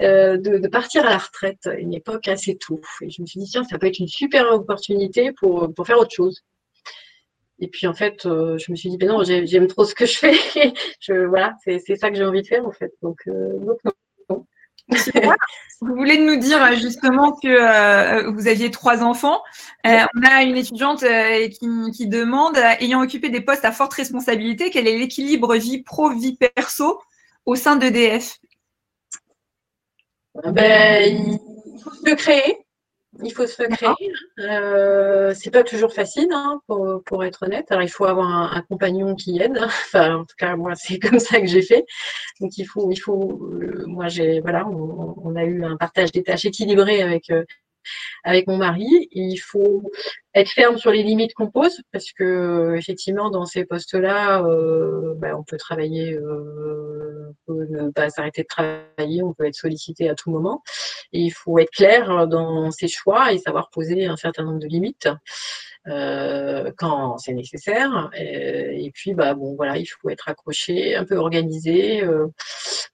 euh, de, partir à la retraite à une époque assez tôt. Et je me suis dit, tiens, ça peut être une super opportunité pour, pour faire autre chose. et puis en fait, je me suis dit, ben non, j'aime trop ce que je fais. [laughs] voilà, c'est ça que j'ai envie de faire en fait. Donc, donc non. Vous voulez nous dire justement que vous aviez trois enfants. on a une étudiante qui, demande, ayant occupé des postes à forte responsabilité, quel est l'équilibre vie pro-vie perso au sein d'EDF? Ben, Il faut se créer. Il faut se créer. Euh, c'est pas toujours facile, hein, pour, pour, être honnête. Alors, il faut avoir un, compagnon qui aide. [laughs] Enfin, en tout cas, moi, c'est [laughs] comme ça que j'ai fait. Donc, il faut, il faut. Euh, moi, j'ai, voilà, on, on, a eu un partage des tâches équilibré avec euh, avec mon mari. Il faut être ferme sur les limites qu'on pose parce que effectivement dans ces postes-là, euh, ben, on peut travailler, euh, on peut ne pas s'arrêter de travailler, on peut être sollicité à tout moment. Et il faut être clair dans ses choix et savoir poser un certain nombre de limites. Euh, quand c'est nécessaire. Et, puis, bah, bon, voilà, il faut être accroché, un peu organisé. Euh,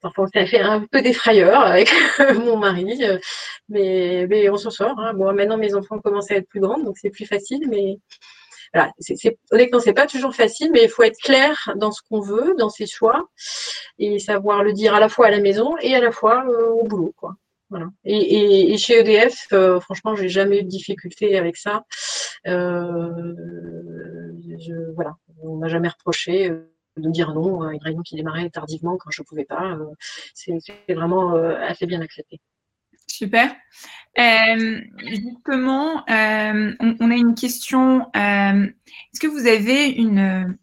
parfois, ça fait un peu des frayeurs avec [laughs] mon mari, mais, mais on s'en sort. Hein. Bon, maintenant, mes enfants commencent à être plus grands, donc c'est plus facile, mais voilà, c'est, honnêtement, c'est pas toujours facile, mais il faut être clair dans ce qu'on veut, dans ses choix, et savoir le dire à la fois à la maison et à la fois euh, au boulot, quoi. Et, chez EDF, euh, franchement, j'ai jamais eu de difficulté avec ça. Euh, voilà, on m'a jamais reproché euh, de dire non à une réunion qui démarrait tardivement quand je ne pouvais pas. C'est vraiment assez bien accepté. Super. justement, on, a une question. Est-ce que vous avez une,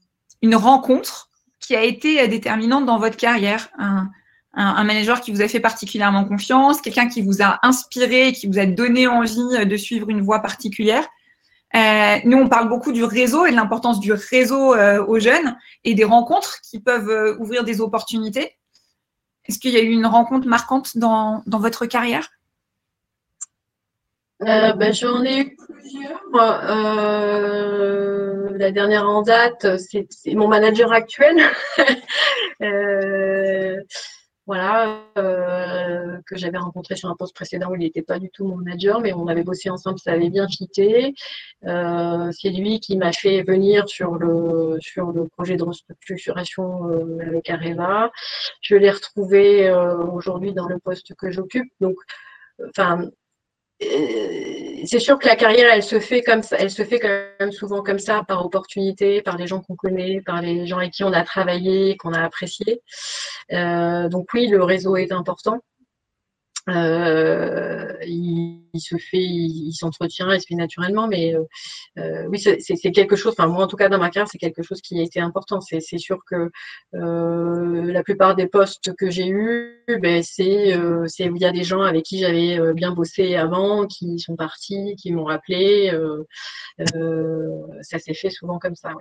rencontre qui a été déterminante dans votre carrière? Manager qui vous a fait particulièrement confiance, quelqu'un qui vous a inspiré, qui vous a donné envie de suivre une voie particulière. Euh, nous, on parle beaucoup du réseau et de l'importance du réseau euh, aux jeunes et des rencontres qui peuvent euh, ouvrir des opportunités. Est-ce qu'il y a eu une rencontre marquante dans, dans votre carrière? Ben, J'en ai eu plusieurs. la dernière en date, c'est mon manager actuel. [laughs] voilà, euh, que j'avais rencontré sur un poste précédent où il n'était pas du tout mon manager, mais on avait bossé ensemble, ça avait bien fité. Euh, c'est lui qui m'a fait venir sur le sur le projet de restructuration euh, avec Areva. Je l'ai retrouvé aujourd'hui dans le poste que j'occupe. Donc, enfin, euh, c'est sûr que la carrière, elle se fait comme elle se fait quand même souvent comme ça, par opportunité, par les gens qu'on connaît, par les gens avec qui on a travaillé, qu'on a apprécié. Euh, donc oui, le réseau est important. Euh, il, se fait, il, s'entretient, il se fait naturellement, mais euh, euh oui, c'est quelque chose. Enfin, moi, en tout cas, dans ma carrière, c'est quelque chose qui a été important. C'est sûr que euh, la plupart des postes que j'ai eus, ben, c'est où il y a des gens avec qui j'avais euh, bien bossé avant, qui sont partis, qui m'ont rappelé. ça s'est fait souvent comme ça.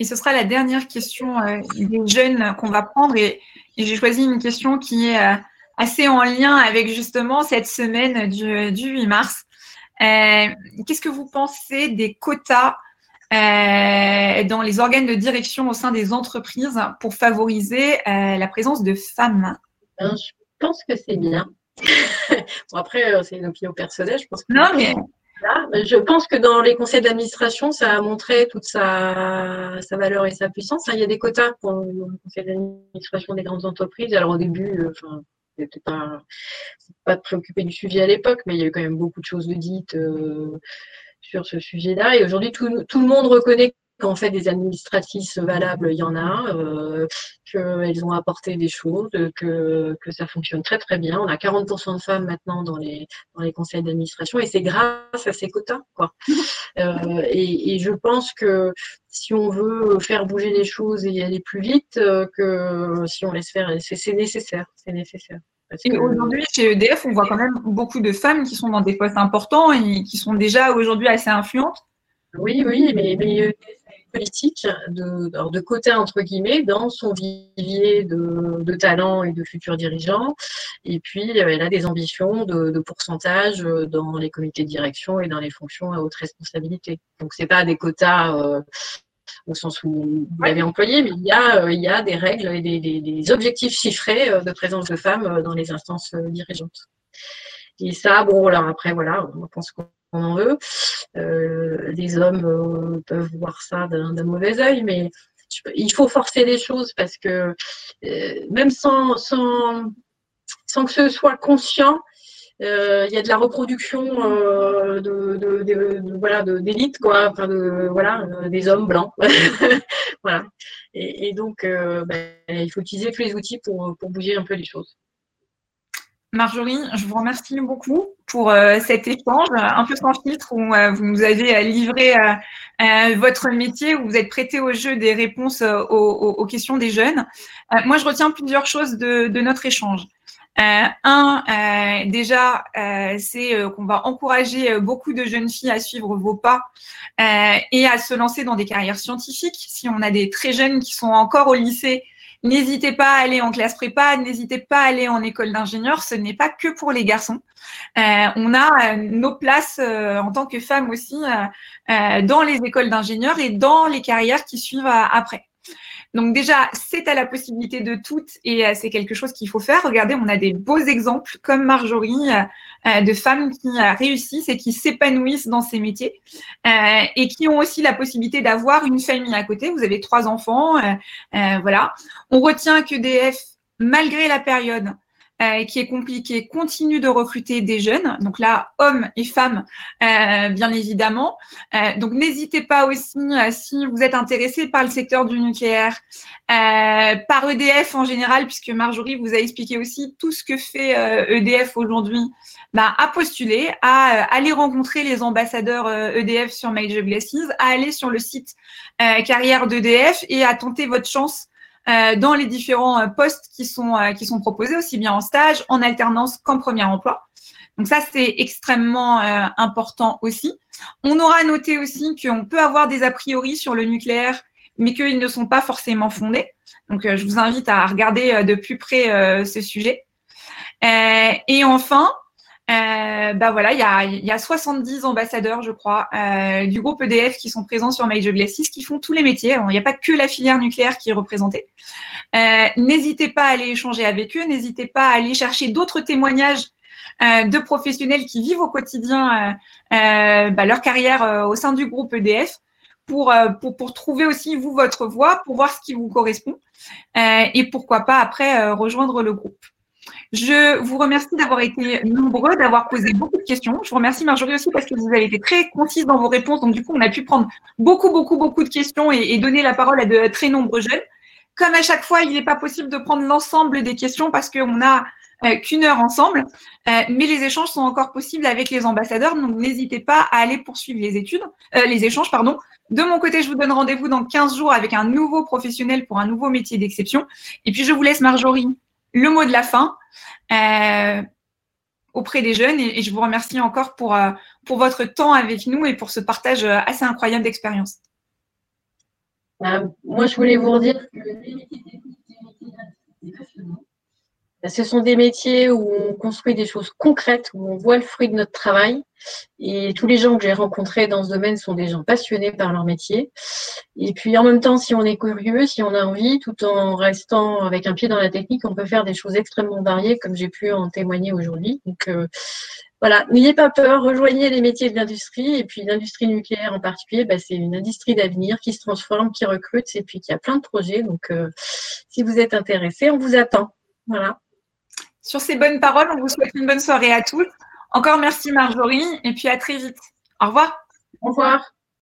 Et ce sera la dernière question des jeunes qu'on va prendre. Et j'ai choisi une question qui est assez en lien avec justement cette semaine du, 8 mars. Euh, qu'est-ce que vous pensez des quotas euh, dans les organes de direction au sein des entreprises pour favoriser euh, la présence de femmes? Ben, Je pense que c'est bien. [laughs] bon, après, c'est une opinion personnelle. Je pense que non, mais... Je pense que dans les conseils d'administration, ça a montré toute sa, sa, valeur et sa puissance. Il y a des quotas pour le conseil d'administration des grandes entreprises. Alors au début, enfin, c'était pas, pas préoccupé du sujet à l'époque, mais il y a eu quand même beaucoup de choses dites euh, sur ce sujet-là. Et aujourd'hui, tout, le monde reconnaît qu'en fait, des administratrices valables, il y en a, euh, qu'elles ont apporté des choses, que, que ça fonctionne très très bien. On a 40% de femmes maintenant dans les, dans les conseils d'administration et c'est grâce à ces quotas. Quoi. [laughs] Euh, et, et, je pense que si on veut faire bouger les choses et aller plus vite, euh, que si on laisse faire, c'est nécessaire. C'est nécessaire. Aujourd'hui, chez EDF, on voit quand même beaucoup de femmes qui sont dans des postes importants et qui sont déjà aujourd'hui assez influentes. Oui, oui, mais, une politique de, de quota, entre guillemets, dans son vivier de, de talents et de futurs dirigeants. Et puis, elle a des ambitions de, de, pourcentage dans les comités de direction et dans les fonctions à haute responsabilité. Donc, ce n'est pas des quotas euh, au sens où vous l'avez employé, mais il y, a, euh, il y a des règles et des, objectifs chiffrés euh, de présence de femmes euh, dans les instances dirigeantes. Et ça, bon, alors après, voilà, on pense qu'on en veut. les hommes peuvent voir ça d'un mauvais œil, mais il faut forcer les choses parce que même sans, sans, que ce soit conscient, euh, il y a de la reproduction euh, de, d'élite quoi. De voilà euh, des hommes blancs. [laughs] Voilà. Et, donc ben, il faut utiliser tous les outils pour bouger un peu les choses Marjorie, je vous remercie beaucoup pour cet échange un peu sans filtre où vous nous avez livré votre métier, où vous êtes prêté au jeu des réponses aux, questions des jeunes. moi, je retiens plusieurs choses de notre échange. Euh, un, euh, déjà, euh, c'est qu'on va encourager beaucoup de jeunes filles à suivre vos pas et à se lancer dans des carrières scientifiques. Si on a des très jeunes qui sont encore au lycée, n'hésitez pas à aller en classe prépa, n'hésitez pas à aller en école d'ingénieur. Ce n'est pas que pour les garçons. on a nos places en tant que femmes aussi dans les écoles d'ingénieurs et dans les carrières qui suivent après. Donc déjà, c'est à la possibilité de toutes et euh, c'est quelque chose qu'il faut faire. Regardez, on a des beaux exemples comme Marjorie euh, euh, de femmes qui réussissent et qui s'épanouissent dans ces métiers et qui ont aussi la possibilité d'avoir une famille à côté. Vous avez trois enfants, voilà. On retient que DF, malgré la période, euh, qui est compliqué, continue de recruter des jeunes, donc là, hommes et femmes, euh, bien évidemment. Euh, donc n'hésitez pas aussi, si vous êtes intéressé par le secteur du nucléaire, par EDF en général, puisque Marjorie vous a expliqué aussi tout ce que fait EDF e aujourd'hui, bah, à postuler, à aller rencontrer les ambassadeurs EDF e sur Major Glasses, à aller sur le site carrière d'EDF et à tenter votre chance euh, dans les différents euh, postes qui sont, euh, qui sont proposés, aussi bien en stage, en alternance qu'en premier emploi. Donc ça, c'est extrêmement important aussi. On aura noté aussi qu'on peut avoir des a priori sur le nucléaire, mais qu'ils ne sont pas forcément fondés. Donc je vous invite à regarder de plus près ce sujet. et enfin, euh, bah voilà, il y a, y a 70 ambassadeurs, je crois, euh, du groupe EDF qui sont présents sur Major Glasses, qui font tous les métiers. Il n'y a pas que la filière nucléaire qui est représentée. Euh, n'hésitez pas à aller échanger avec eux, n'hésitez pas à aller chercher d'autres témoignages euh, de professionnels qui vivent au quotidien bah, leur carrière au sein du groupe EDF. Pour, pour, pour, trouver aussi, vous, votre voie, pour voir ce qui vous correspond. et pourquoi pas, après, rejoindre le groupe. Je vous remercie d'avoir été nombreux, d'avoir posé beaucoup de questions. Je vous remercie Marjorie aussi parce que vous avez été très concise dans vos réponses. Donc du coup, on a pu prendre beaucoup, beaucoup, beaucoup de questions et, donner la parole à de très nombreux jeunes. Comme à chaque fois, il n'est pas possible de prendre l'ensemble des questions parce qu'on n'a euh, qu'une heure ensemble, euh, mais les échanges sont encore possibles avec les ambassadeurs. Donc n'hésitez pas à aller poursuivre les études, euh, les échanges, pardon. De mon côté, je vous donne rendez-vous dans 15 jours avec un nouveau professionnel pour un nouveau métier d'exception. Et puis je vous laisse Marjorie le mot de la fin euh, auprès des jeunes. Et, je vous remercie encore pour, euh, pour votre temps avec nous et pour ce partage euh, assez incroyable d'expérience. moi, je voulais vous dire que ce sont des métiers où on construit des choses concrètes, où on voit le fruit de notre travail. Et tous les gens que j'ai rencontrés dans ce domaine sont des gens passionnés par leur métier. Et puis en même temps, si on est curieux, si on a envie, tout en restant avec un pied dans la technique, on peut faire des choses extrêmement variées, comme j'ai pu en témoigner aujourd'hui. Donc euh, voilà, n'ayez pas peur, rejoignez les métiers de l'industrie. Et puis l'industrie nucléaire en particulier, bah, c'est une industrie d'avenir qui se transforme, qui recrute, et puis qui a plein de projets. Donc euh, si vous êtes intéressé, on vous attend. Voilà. Sur ces bonnes paroles, on vous souhaite une bonne soirée à tous. Encore merci Marjorie et puis à très vite. Au revoir. Au revoir.